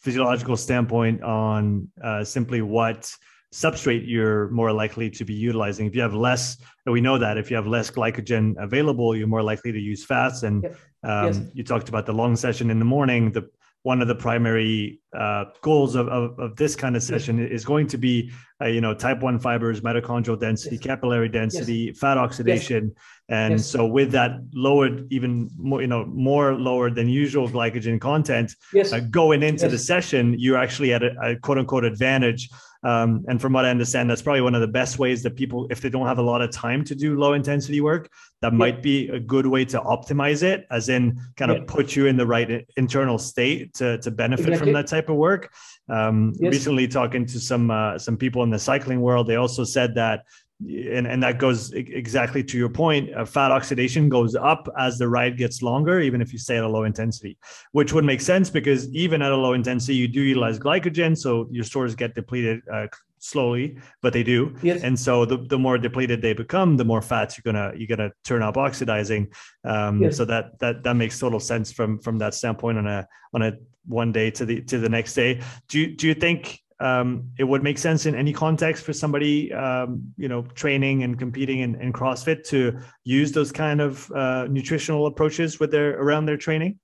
physiological standpoint on uh, simply what substrate you're more likely to be utilizing. If you have less, we know that if you have less glycogen available, you're more likely to use fats. And um, yes. you talked about the long session in the morning. The one of the primary uh, goals of, of, of, this kind of session yes. is going to be, uh, you know, type one fibers, mitochondrial density, yes. capillary density, fat oxidation, and so with that lowered, even more, you know, more lower than usual glycogen content, uh, going into the session, you're actually at a, a quote unquote advantage um, and from what I understand, that's probably one of the best ways that people, if they don't have a lot of time to do low intensity work, that yeah. might be a good way to optimize it, as in kind of yeah. put you in the right internal state to, to benefit exactly. from that type of work. Um, yes. Recently, talking to some uh, some people in the cycling world, they also said that and, and that goes exactly to your point uh, fat oxidation goes up as the ride gets longer even if you stay at a low intensity which would make sense because even at a low intensity you do utilize glycogen so your stores get depleted uh, slowly but they do yes. and so the, the more depleted they become the more fats you're gonna you're gonna turn up oxidizing um, yes. so that that that makes total sense from from that standpoint on a on a one day to the to the next day do you do you think um, it would make sense in any context for somebody, um, you know, training and competing in, in CrossFit to use those kind of uh, nutritional approaches with their around their training?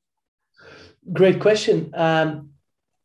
Great question. Um,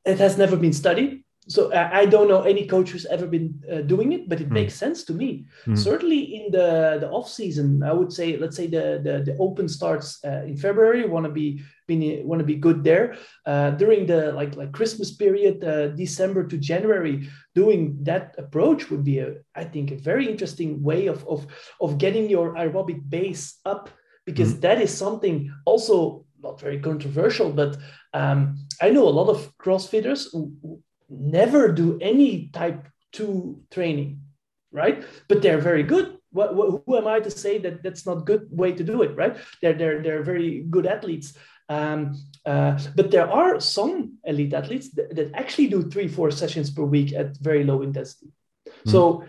it has never been studied so I, don't know any coach who's ever been uh, doing it, but it mm. makes sense to me. Mm. Certainly in the the off season, I would say, let's say the the, the open starts uh, in February. Want to be want to be good there uh, during the like like Christmas period, uh, December to January. Doing that approach would be a I think a very interesting way of of of getting your aerobic base up because mm. that is something also not very controversial, but um, I know a lot of CrossFitters who, never do any type 2 training right? But they're very good. What, what, who am i to say that that's not good way to do it right? They're they're, they're very good athletes. Um, uh, but there are some elite athletes that, that, actually do three four sessions per week at very low intensity. Mm-hmm. so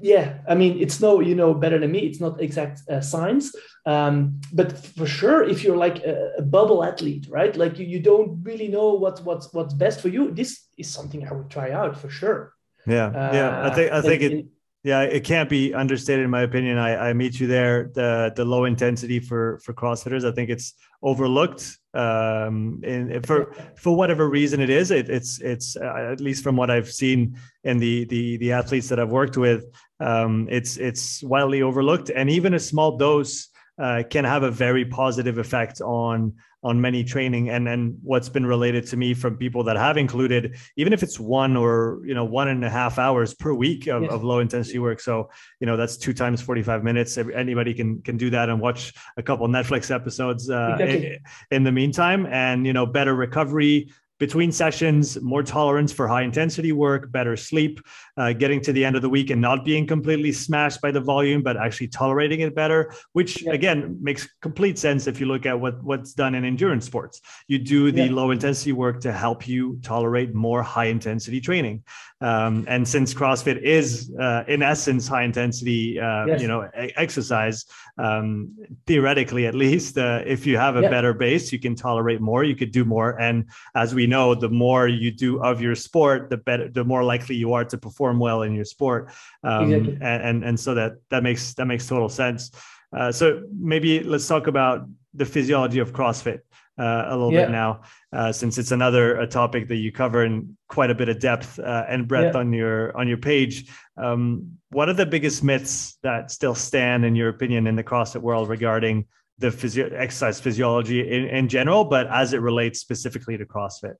yeah i mean it's no you know better than me. It's not exact uh, science. Um, but for sure if you're like a, a, bubble athlete right? Like you, you don't really know what what's what's best for you. This is something i would try out for sure. Yeah uh, yeah. I think i think it yeah it can't be understated in my opinion. I i meet you there the the low intensity for for crossfitters. I think it's overlooked um and for for whatever reason it is it, it's it's uh, at least from what i've seen in the the the athletes that i've worked with um it's it's widely overlooked and even a small dose uh, can have a very positive effect on on many training and and what's been related to me from people that have included even if it's one or you know one and a half hours per week of, yes. of low intensity work so you know that's two times 45 minutes anybody can can do that and watch a couple netflix episodes uh, exactly. in, in the meantime and you know better recovery between sessions, more tolerance for high intensity work, better sleep, uh, getting to the end of the week and not being completely smashed by the volume, but actually tolerating it better, which yeah. again makes complete sense if you look at what, what's done in endurance sports. You do the yeah. low intensity work to help you tolerate more high intensity training. Um, and since CrossFit is, uh, in essence, high intensity, uh, yes. you know, exercise, um, theoretically at least, uh, if you have a yeah. better base, you can tolerate more, you could do more. And as we know, the more you do of your sport, the better, the more likely you are to perform well in your sport. Um, exactly. and, and and so that that makes that makes total sense. Uh, so maybe let's talk about the physiology of CrossFit uh, a little yeah. bit now, uh, since it's another a topic that you cover in quite a bit of depth uh, and breadth yeah. on your on your page. Um, what are the biggest myths that still stand, in your opinion, in the CrossFit world regarding the physio- exercise physiology in, in general, but as it relates specifically to CrossFit?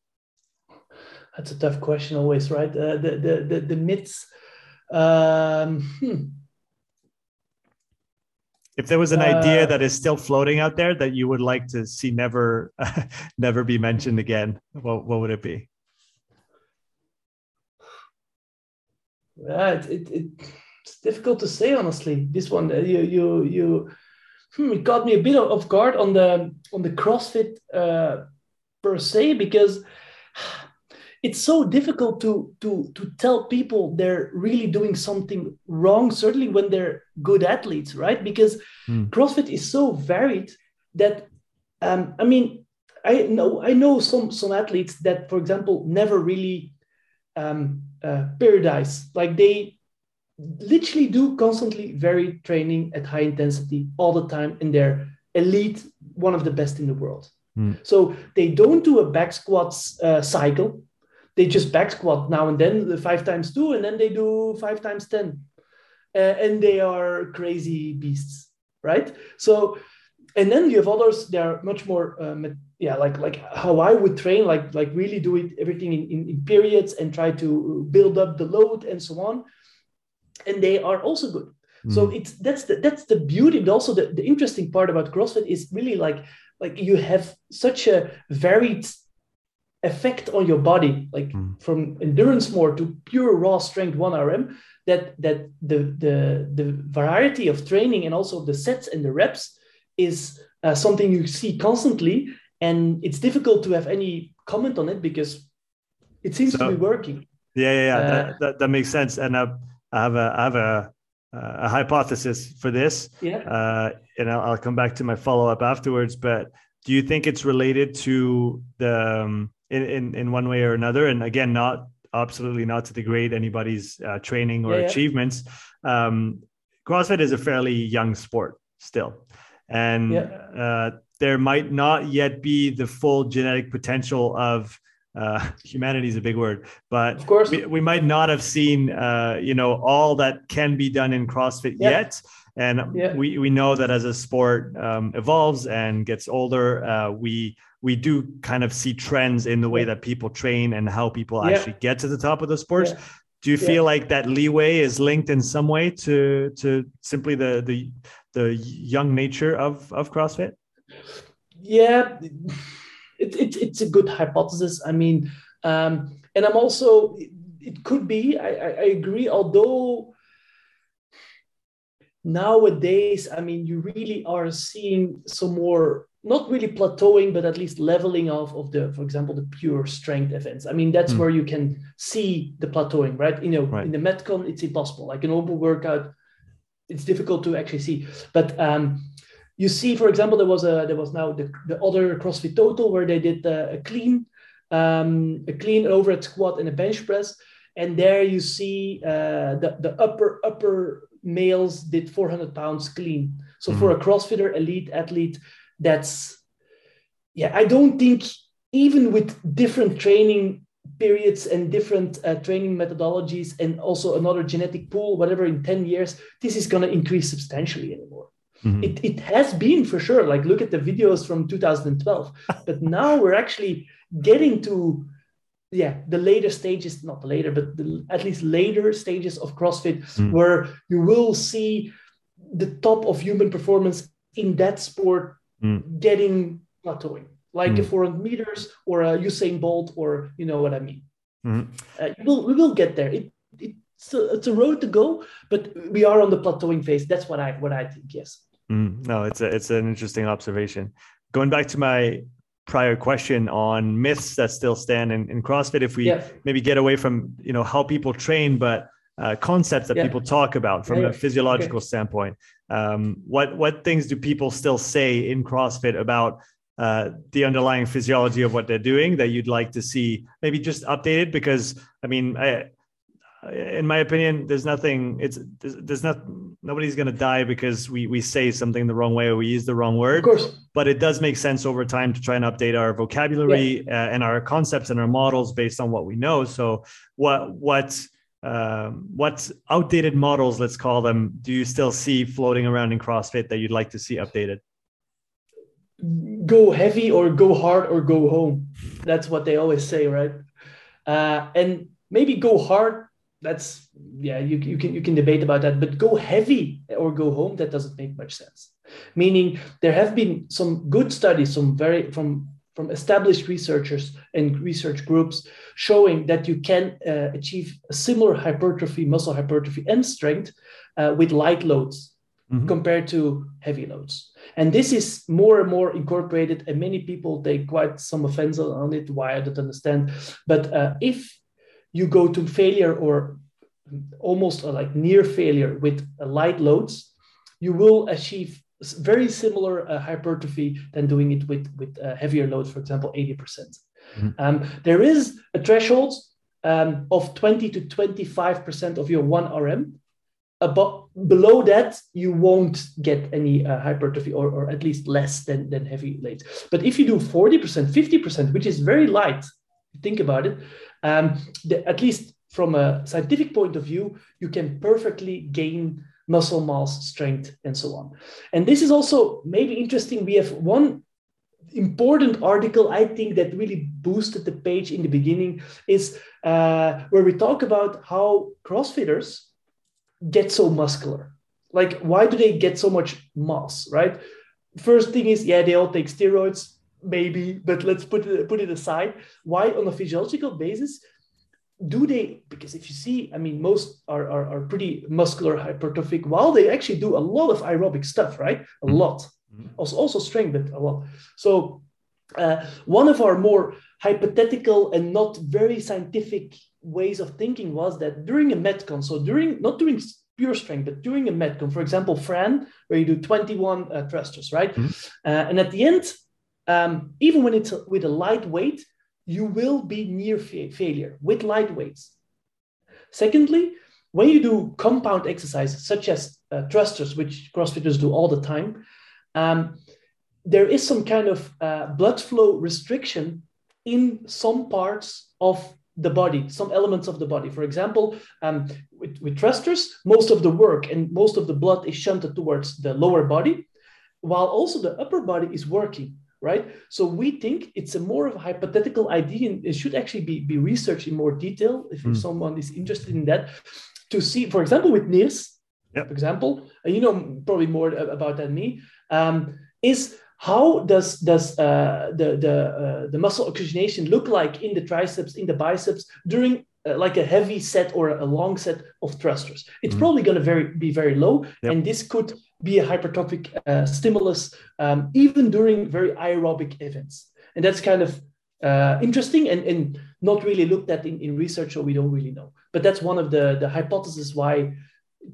That's a tough question, always, right? Uh, the, the the the myths. Um, hmm if there was an uh, idea that is still floating out there that you would like to see never never be mentioned again what, what would it be? Yeah it, it, it, it's difficult to say honestly. This one uh, you you you hmm, it got me a bit off guard on the on the crossfit uh, per se because it's so difficult to to to tell people they're really doing something wrong certainly when they're good athletes right because mm. crossfit is so varied that um, i mean i know i know some some athletes that for example never really um, uh, periodize like they literally do constantly varied training at high intensity all the time and they're elite one of the best in the world mm. so they don't do a back squats uh, cycle they just back squat now and then the five times two and then they do five times 10 uh, and they are crazy beasts right? So and then you have others they are much more um, yeah like like how i would train like like really do it everything in, in, in, periods and try to build up the load and so on. And they are also good. Mm. so it's that's the that's the beauty but also the, the interesting part about crossfit is really like like you have such a varied effect on your body, like mm. from endurance more to pure raw strength one RM, that that the the the variety of training and also the sets and the reps is uh, something you see constantly, and it's difficult to have any comment on it because it seems so, to be working. Yeah, yeah, yeah. Uh, that, that, that makes sense. And uh, I have a I have a a hypothesis for this. Yeah. Uh, and I'll, I'll come back to my follow up afterwards. But do you think it's related to the um, in, in, in one way or another. And again, not absolutely not to degrade anybody's uh, training or yeah, achievements. Um, CrossFit is a fairly young sport still, and yeah. uh, there might not yet be the full genetic potential of uh, humanity is a big word, but of course we, we might not have seen, uh, you know, all that can be done in CrossFit yet. And yeah. we, we know that as a sport um, evolves and gets older, uh, we we do kind of see trends in the way that people train and how people yeah. actually get to the top of the sports. Do you feel like that leeway is linked in some way to to simply the the the young nature of of CrossFit? Yeah it, it, it's a good hypothesis. I mean, um, and I'm also, it, it could be, I, I, I agree, although nowadays, I mean, you really are seeing some more, not really plateauing, but at least leveling off of the, for example, the pure strength events. I mean, that's mm. where you can see the plateauing, right? You know, right. in the Metcon, it's impossible. Like an open workout, it's difficult to actually see. But um, you see, for example, there was a there was now the, the other CrossFit Total where they did a, a clean um, a clean overhead squat and a bench press, and there you see uh, the the upper upper males did 400 pounds clean. So mm-hmm. for a CrossFitter elite athlete, that's yeah. I don't think even with different training periods and different uh, training methodologies and also another genetic pool, whatever in 10 years, this is going to increase substantially anymore. Mm-hmm. It, it has been for sure. Like, look at the videos from 2012. but now we're actually getting to, yeah, the later stages, not later, but the, at least later stages of CrossFit, mm. where you will see the top of human performance in that sport mm. getting plateauing, like mm. a 400 meters or a Usain Bolt, or you know what I mean. Mm-hmm. Uh, will, we will get there. It, it, it's a, it's a road to go, but we are on the plateauing phase. That's what I what I think. Yes. Mm, no, it's a, it's an interesting observation. Going back to my prior question on myths that still stand in, in CrossFit, if we yeah. maybe get away from you know how people train, but uh, concepts that yeah. people talk about from yeah, a physiological okay. standpoint, um, what what things do people still say in CrossFit about uh, the underlying physiology of what they're doing that you'd like to see maybe just updated? Because I mean, I, in my opinion, there's nothing. It's there's, there's not nobody's going to die because we we say something the wrong way or we use the wrong word. Of course, but it does make sense over time to try and update our vocabulary yeah. uh, and our concepts and our models based on what we know. So, what what um, what outdated models, let's call them, do you still see floating around in CrossFit that you'd like to see updated? Go heavy or go hard or go home. That's what they always say, right? Uh, and maybe go hard that's yeah you, you can you can debate about that but go heavy or go home that doesn't make much sense. Meaning there have been some good studies some very from from established researchers and research groups showing that you can uh, achieve a similar hypertrophy muscle hypertrophy and strength uh, with light loads mm-hmm. compared to heavy loads. And this is more and more incorporated and many people take quite some offense on it why i don't understand. But uh, if you go to failure or almost like near failure with light loads, you will achieve very similar uh, hypertrophy than doing it with, with uh, heavier loads, for example, 80%. percent mm hmm um, there is a threshold um, of 20 to 25% of your 1RM. But below that, you won't get any uh, hypertrophy or, or at least less than, than heavy loads. But if you do 40%, 50%, which is very light, think about it, um, the, at least from a scientific point of view, you can perfectly gain muscle mass, strength, and so on. And this is also maybe interesting. We have one important article I think that really boosted the page in the beginning is uh, where we talk about how CrossFitters get so muscular. Like, why do they get so much mass, right? First thing is, yeah, they all take steroids maybe, but let's put it, put it aside. Why, on a physiological basis, do they? Because if you see, I mean, most are, are, are pretty muscular, hypertrophic, while they actually do a lot of aerobic stuff, right? A mm-hmm. lot. Mm-hmm. Also, also strength, but a lot. So, uh, one of our more hypothetical and not very scientific ways of thinking was that during a metcon, so during not during pure strength, but during a metcon, for example, Fran, where you do 21 uh, thrusters, right? Mm-hmm. Uh, and at the end, um, even when it's with a light weight, you will be near fa- failure with light weights. Secondly, when you do compound exercises such as uh, thrusters, which CrossFitters do all the time, um, there is some kind of uh, blood flow restriction in some parts of the body, some elements of the body. For example, um, with, with thrusters, most of the work and most of the blood is shunted towards the lower body, while also the upper body is working, right? So we think it's a more of a hypothetical idea and it should actually be, be researched in more detail if mm. someone is interested in that to see, for example, with NIRS, yep. for example, you know probably more about than me, um, is how does does uh, the the uh, the muscle oxygenation look like in the triceps, in the biceps during uh, like a heavy set or a long set of thrusters? It's mm probably going to very be very low, yep. and this could be a hypertrophic uh, stimulus um, even during very aerobic events, and that's kind of uh, interesting and, and not really looked at in, in research, so we don't really know. But that's one of the the hypotheses why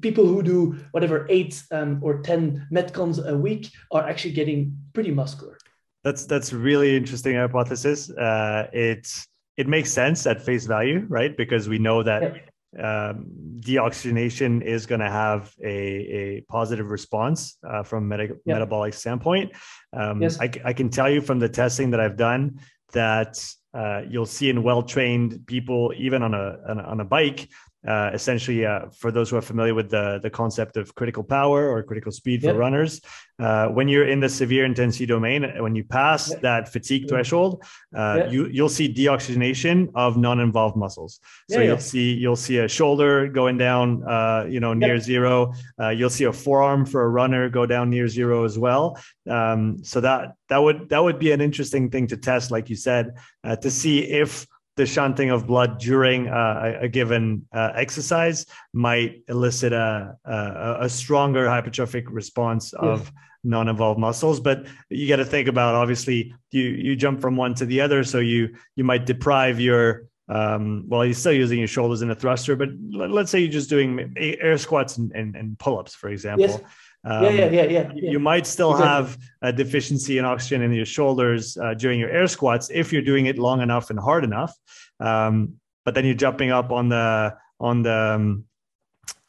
people who do whatever eight um, or 10 metcons a week are actually getting pretty muscular. That's that's really interesting hypothesis. Uh, it it makes sense at face value, right? Because we know that. Um, deoxygenation is going to have a, a positive response uh, from meta- yeah. metabolic standpoint. Um, yes. I, I can tell you from the testing that I've done that uh, you'll see in well-trained people, even on a on a, on a bike, uh, essentially, uh, for those who are familiar with the, the concept of critical power or critical speed yep. for runners, uh, when you're in the severe intensity domain, uh, when you pass yep. that fatigue yep. threshold, uh, you you'll see deoxygenation of non-involved muscles. So yeah, you'll yeah. see you'll see a shoulder going down, uh, you know, near zero. you'll see a forearm for a runner go down near zero as well. Um, so that that would that would be an interesting thing to test, like you said, to see if the shunting of blood during uh, a, given uh, exercise might elicit a, a, a stronger hypertrophic response of non-involved muscles. But you got to think about obviously you you jump from one to the other so you you might deprive your um, well you're still using your shoulders in a thruster but let's say you're just doing air squats and, and, and pull-ups for example. yes. Um, yeah, yeah, yeah, yeah, You might still exactly. have a deficiency in oxygen in your shoulders uh, during your air squats if you're doing it long enough and hard enough. Um, but then you're jumping up on the on the um,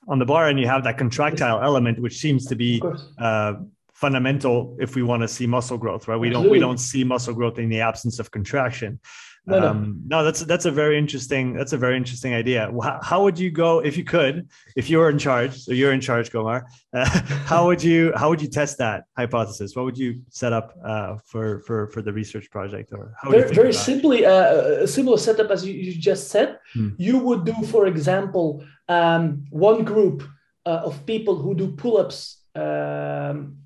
on the bar and you have that contractile element, which seems to be uh, fundamental if we want to see muscle growth, right? We don't we don't see muscle growth in the absence of contraction. No, no. Um, no, that's that's a very interesting that's a very interesting idea. How, how, would you go if you could, if you were in charge? So you're in charge, Gommaar. Uh, how would you how would you test that hypothesis? What would you set up uh, for for for the research project, or how very, very simply uh, a similar setup as you, you just said. Hmm. You would do, for example, um, one group uh, of people who do pull-ups. Um,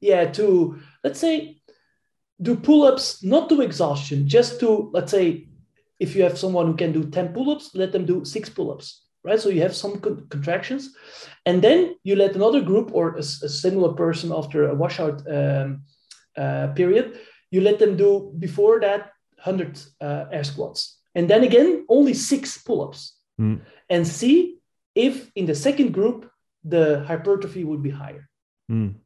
yeah, to let's say do pull-ups not to exhaustion just to let's say if you have someone who can do 10 pull-ups let them do six pull-ups right? So you have some con- contractions. And then you let another group or a, a similar person after a washout um, uh, period you let them do before that 100 uh, air squats. And then again only six pull-ups. Mm. and see if in the second group the hypertrophy would be higher. Mm.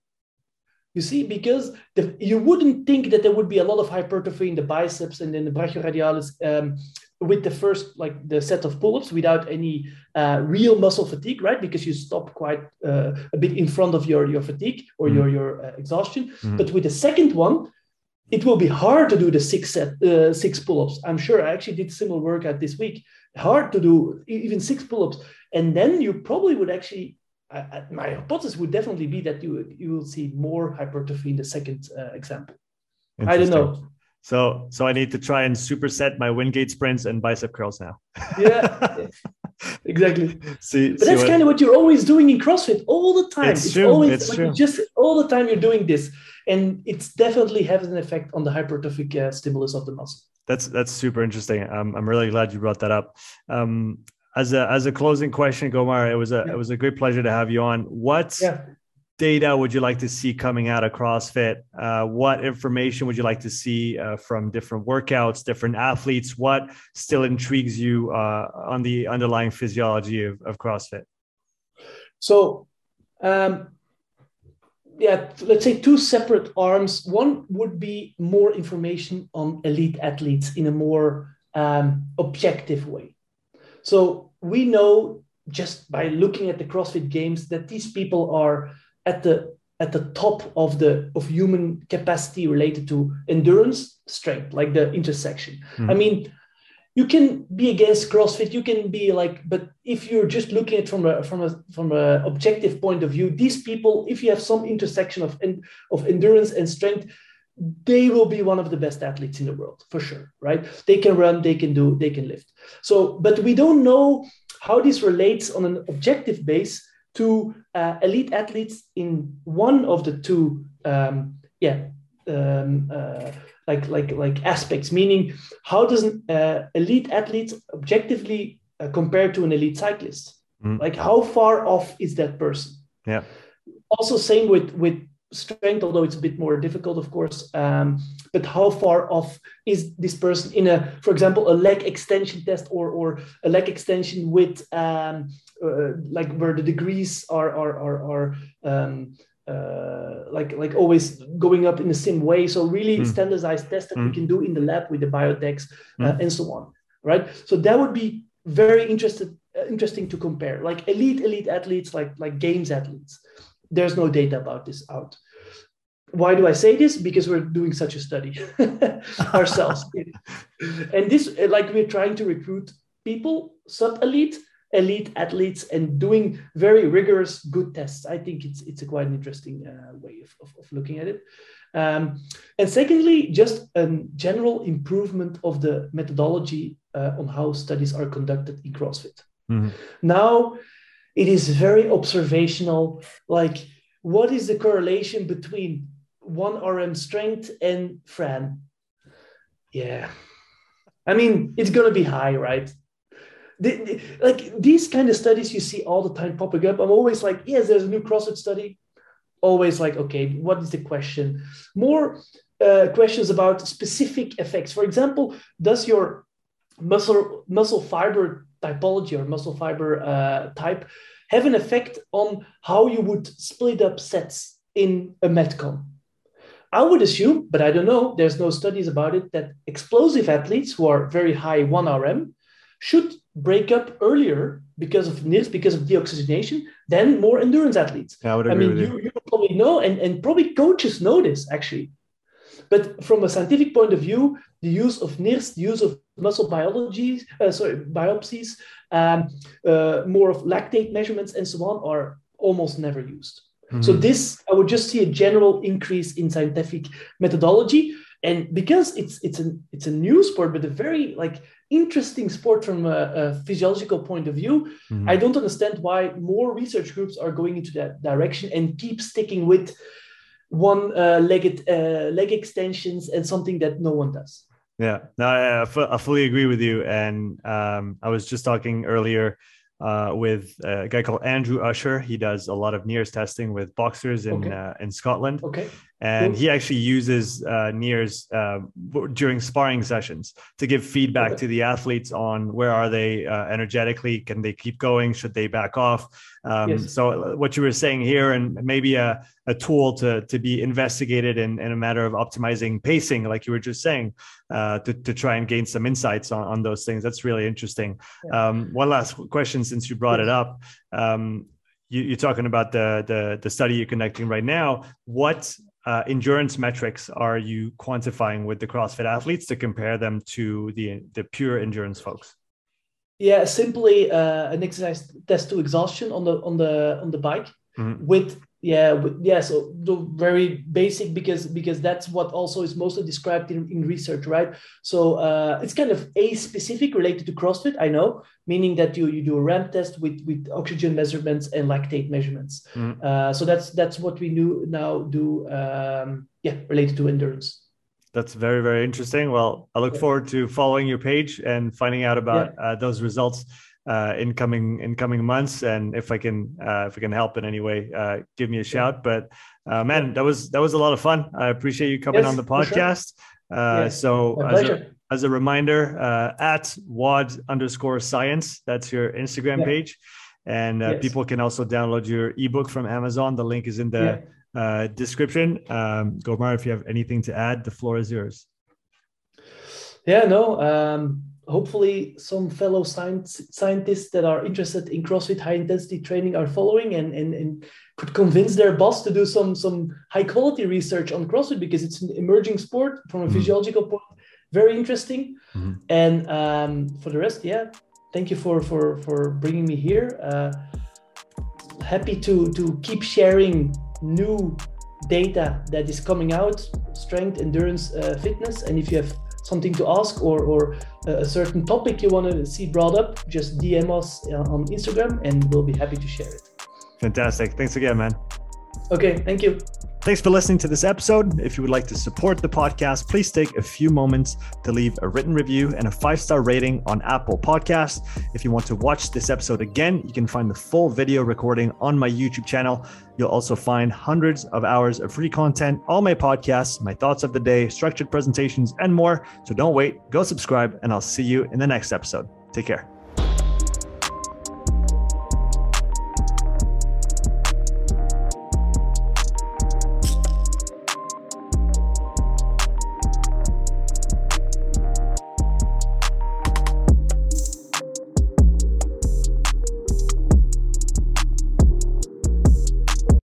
You see, because the, you wouldn't think that there would be a lot of hypertrophy in the biceps and in the brachioradialis um, with the first, like the set of pull-ups without any uh, real muscle fatigue, right? Because you stop quite uh, a bit in front of your, your fatigue or mm. your, your uh, exhaustion. Mm. But with the second one, it will be hard to do the six set, uh, six pull-ups. I'm sure I actually did similar workout this week. Hard to do even six pull-ups. And then you probably would actually I, my hypothesis would definitely be that you you will see more hypertrophy in the second uh, example. I don't know. So so I need to try and superset my Wingate sprints and bicep curls now. yeah, exactly. See, but see that's what... kind of what you're always doing in CrossFit all the time. It's, it's true. always it's like true. just all the time you're doing this, and it's definitely has an effect on the hypertrophic uh, stimulus of the muscle. That's that's super interesting. Um, I'm really glad you brought that up. Um, as a as a closing question, Gommaar, it was a yeah. it was a great pleasure to have you on. What yeah. data would you like to see coming out of CrossFit? Uh, what information would you like to see uh, from different workouts, different athletes? What still intrigues you uh, on the underlying physiology of, of CrossFit? So, um, yeah, let's say two separate arms. One would be more information on elite athletes in a more um, objective way. So we know just by looking at the CrossFit Games that these people are at the at the top of the of human capacity related to endurance strength, like the intersection. Mm-hmm. I mean, you can be against CrossFit, you can be like, but if you're just looking at from a from a from a objective point of view, these people, if you have some intersection of of endurance and strength, they will be one of the best athletes in the world for sure, right? They can run, they can do, they can lift. So, but we don't know how this relates on an objective base to uh, elite athletes in one of the two, um, yeah, um, uh, like like like aspects meaning how does an uh, elite athlete objectively uh, compare to an elite cyclist mm. like how far off is that person yeah also same with with strength although it's a bit more difficult of course um, but how far off is this person in a for example a leg extension test or or a leg extension with um, uh, like where the degrees are are are, are um, uh, like like always going up in the same way. So really mm. standardized tests that mm. we hmm. can do in the lab with the biodex uh, mm. and so on, right? So that would be very interested uh, interesting to compare. Like elite elite athletes, like like games athletes. There's no data about this out. Why do I say this? Because we're doing such a study ourselves, and this like we're trying to recruit people sub elite elite athletes and doing very rigorous good tests. I think it's it's a quite an interesting uh, way of, of, of, looking at it. Um, and secondly, just a general improvement of the methodology uh, on how studies are conducted in CrossFit. Mm-hmm. Now, it is very observational. Like, what is the correlation between one RM strength and Fran? Yeah. I mean, it's going to be high, right? the, the, like these kind of studies you see all the time popping up. I'm always like, yes, there's a new CrossFit study. Always like, okay, what is the question? More uh, questions about specific effects. For example, does your muscle muscle fiber typology or muscle fiber uh, type have an effect on how you would split up sets in a metcon? I would assume, but I don't know, there's no studies about it, that explosive athletes who are very high 1RM should break up earlier because of this, because of deoxygenation, than more endurance athletes. Yeah, I would agree I mean, you, you. you probably know, and, and probably coaches know this actually. But from a scientific point of view, the use of NIRS, the use of muscle biology, uh, sorry, biopsies, um, uh, more of lactate measurements, and so on, are almost never used. Mm-hmm. So this, I would just see a general increase in scientific methodology, and because it's it's a it's a new sport, but a very like interesting sport from a, a physiological point of view. Mm-hmm. I don't understand why more research groups are going into that direction and keep sticking with one uh, legged uh, leg extensions and something that no one does. Yeah, no, I, I fully agree with you. And um, I was just talking earlier uh, with a guy called Andrew Usher. He does a lot of NIRS testing with boxers in okay. uh, in Scotland. Okay. And he actually uses uh, NIRS uh, during sparring sessions to give feedback to the athletes on where are they uh, energetically, can they keep going, should they back off. Um, yes. So what you were saying here, and maybe a, a tool to to be investigated in, in a matter of optimizing pacing, like you were just saying, uh, to to try and gain some insights on, on those things. That's really interesting. Yeah. Um, one last question, since you brought yes. it up. Um, you, are talking about the, the the study you're conducting right now. What uh, endurance metrics are you quantifying with the CrossFit athletes to compare them to the the pure endurance folks? Yeah, simply uh, an exercise test to exhaustion on the on the on the bike mm-hmm. with yeah yeah so the very basic because because that's what also is mostly described in, in research right so uh, it's kind of a specific related to crossfit i know meaning that you you do a ramp test with with oxygen measurements and lactate measurements mm. uh, so that's that's what we do now do um, yeah related to endurance that's very very interesting well i look yeah. forward to following your page and finding out about yeah. uh, those results uh, in coming in coming months. And if I can uh, if I can help in any way, uh, give me a shout. But uh, man, that was that was a lot of fun. I appreciate you coming yes, on the podcast. Sure. Uh, yes, so as a, as a reminder, uh, at wod underscore science, that's your Instagram yeah. page. And yes. people can also download your ebook from Amazon. The link is in the uh, description. Um, Gommaar, if you have anything to add, the floor is yours. Yeah, no. Um, hopefully, some fellow science, scientists that are interested in CrossFit high intensity training are following and, and, and could convince their boss to do some some high quality research on CrossFit because it's an emerging sport from a mm-hmm. physiological point, very interesting. Mm-hmm. And um, for the rest, yeah, thank you for for for bringing me here. Uh, happy to to keep sharing new data that is coming out, strength, endurance, uh, fitness, and if you have something to ask or, or a certain topic you want to see brought up, just DM us uh, on Instagram and we'll be happy to share it. Fantastic. Thanks again, man. Okay. Thank you. Thanks for listening to this episode. If you would like to support the podcast, please take a few moments to leave a written review and a five star rating on Apple Podcasts. If you want to watch this episode again, you can find the full video recording on my YouTube channel. You'll also find hundreds of hours of free content, all my podcasts, my thoughts of the day, structured presentations, and more. So don't wait, go subscribe, and I'll see you in the next episode. Take care.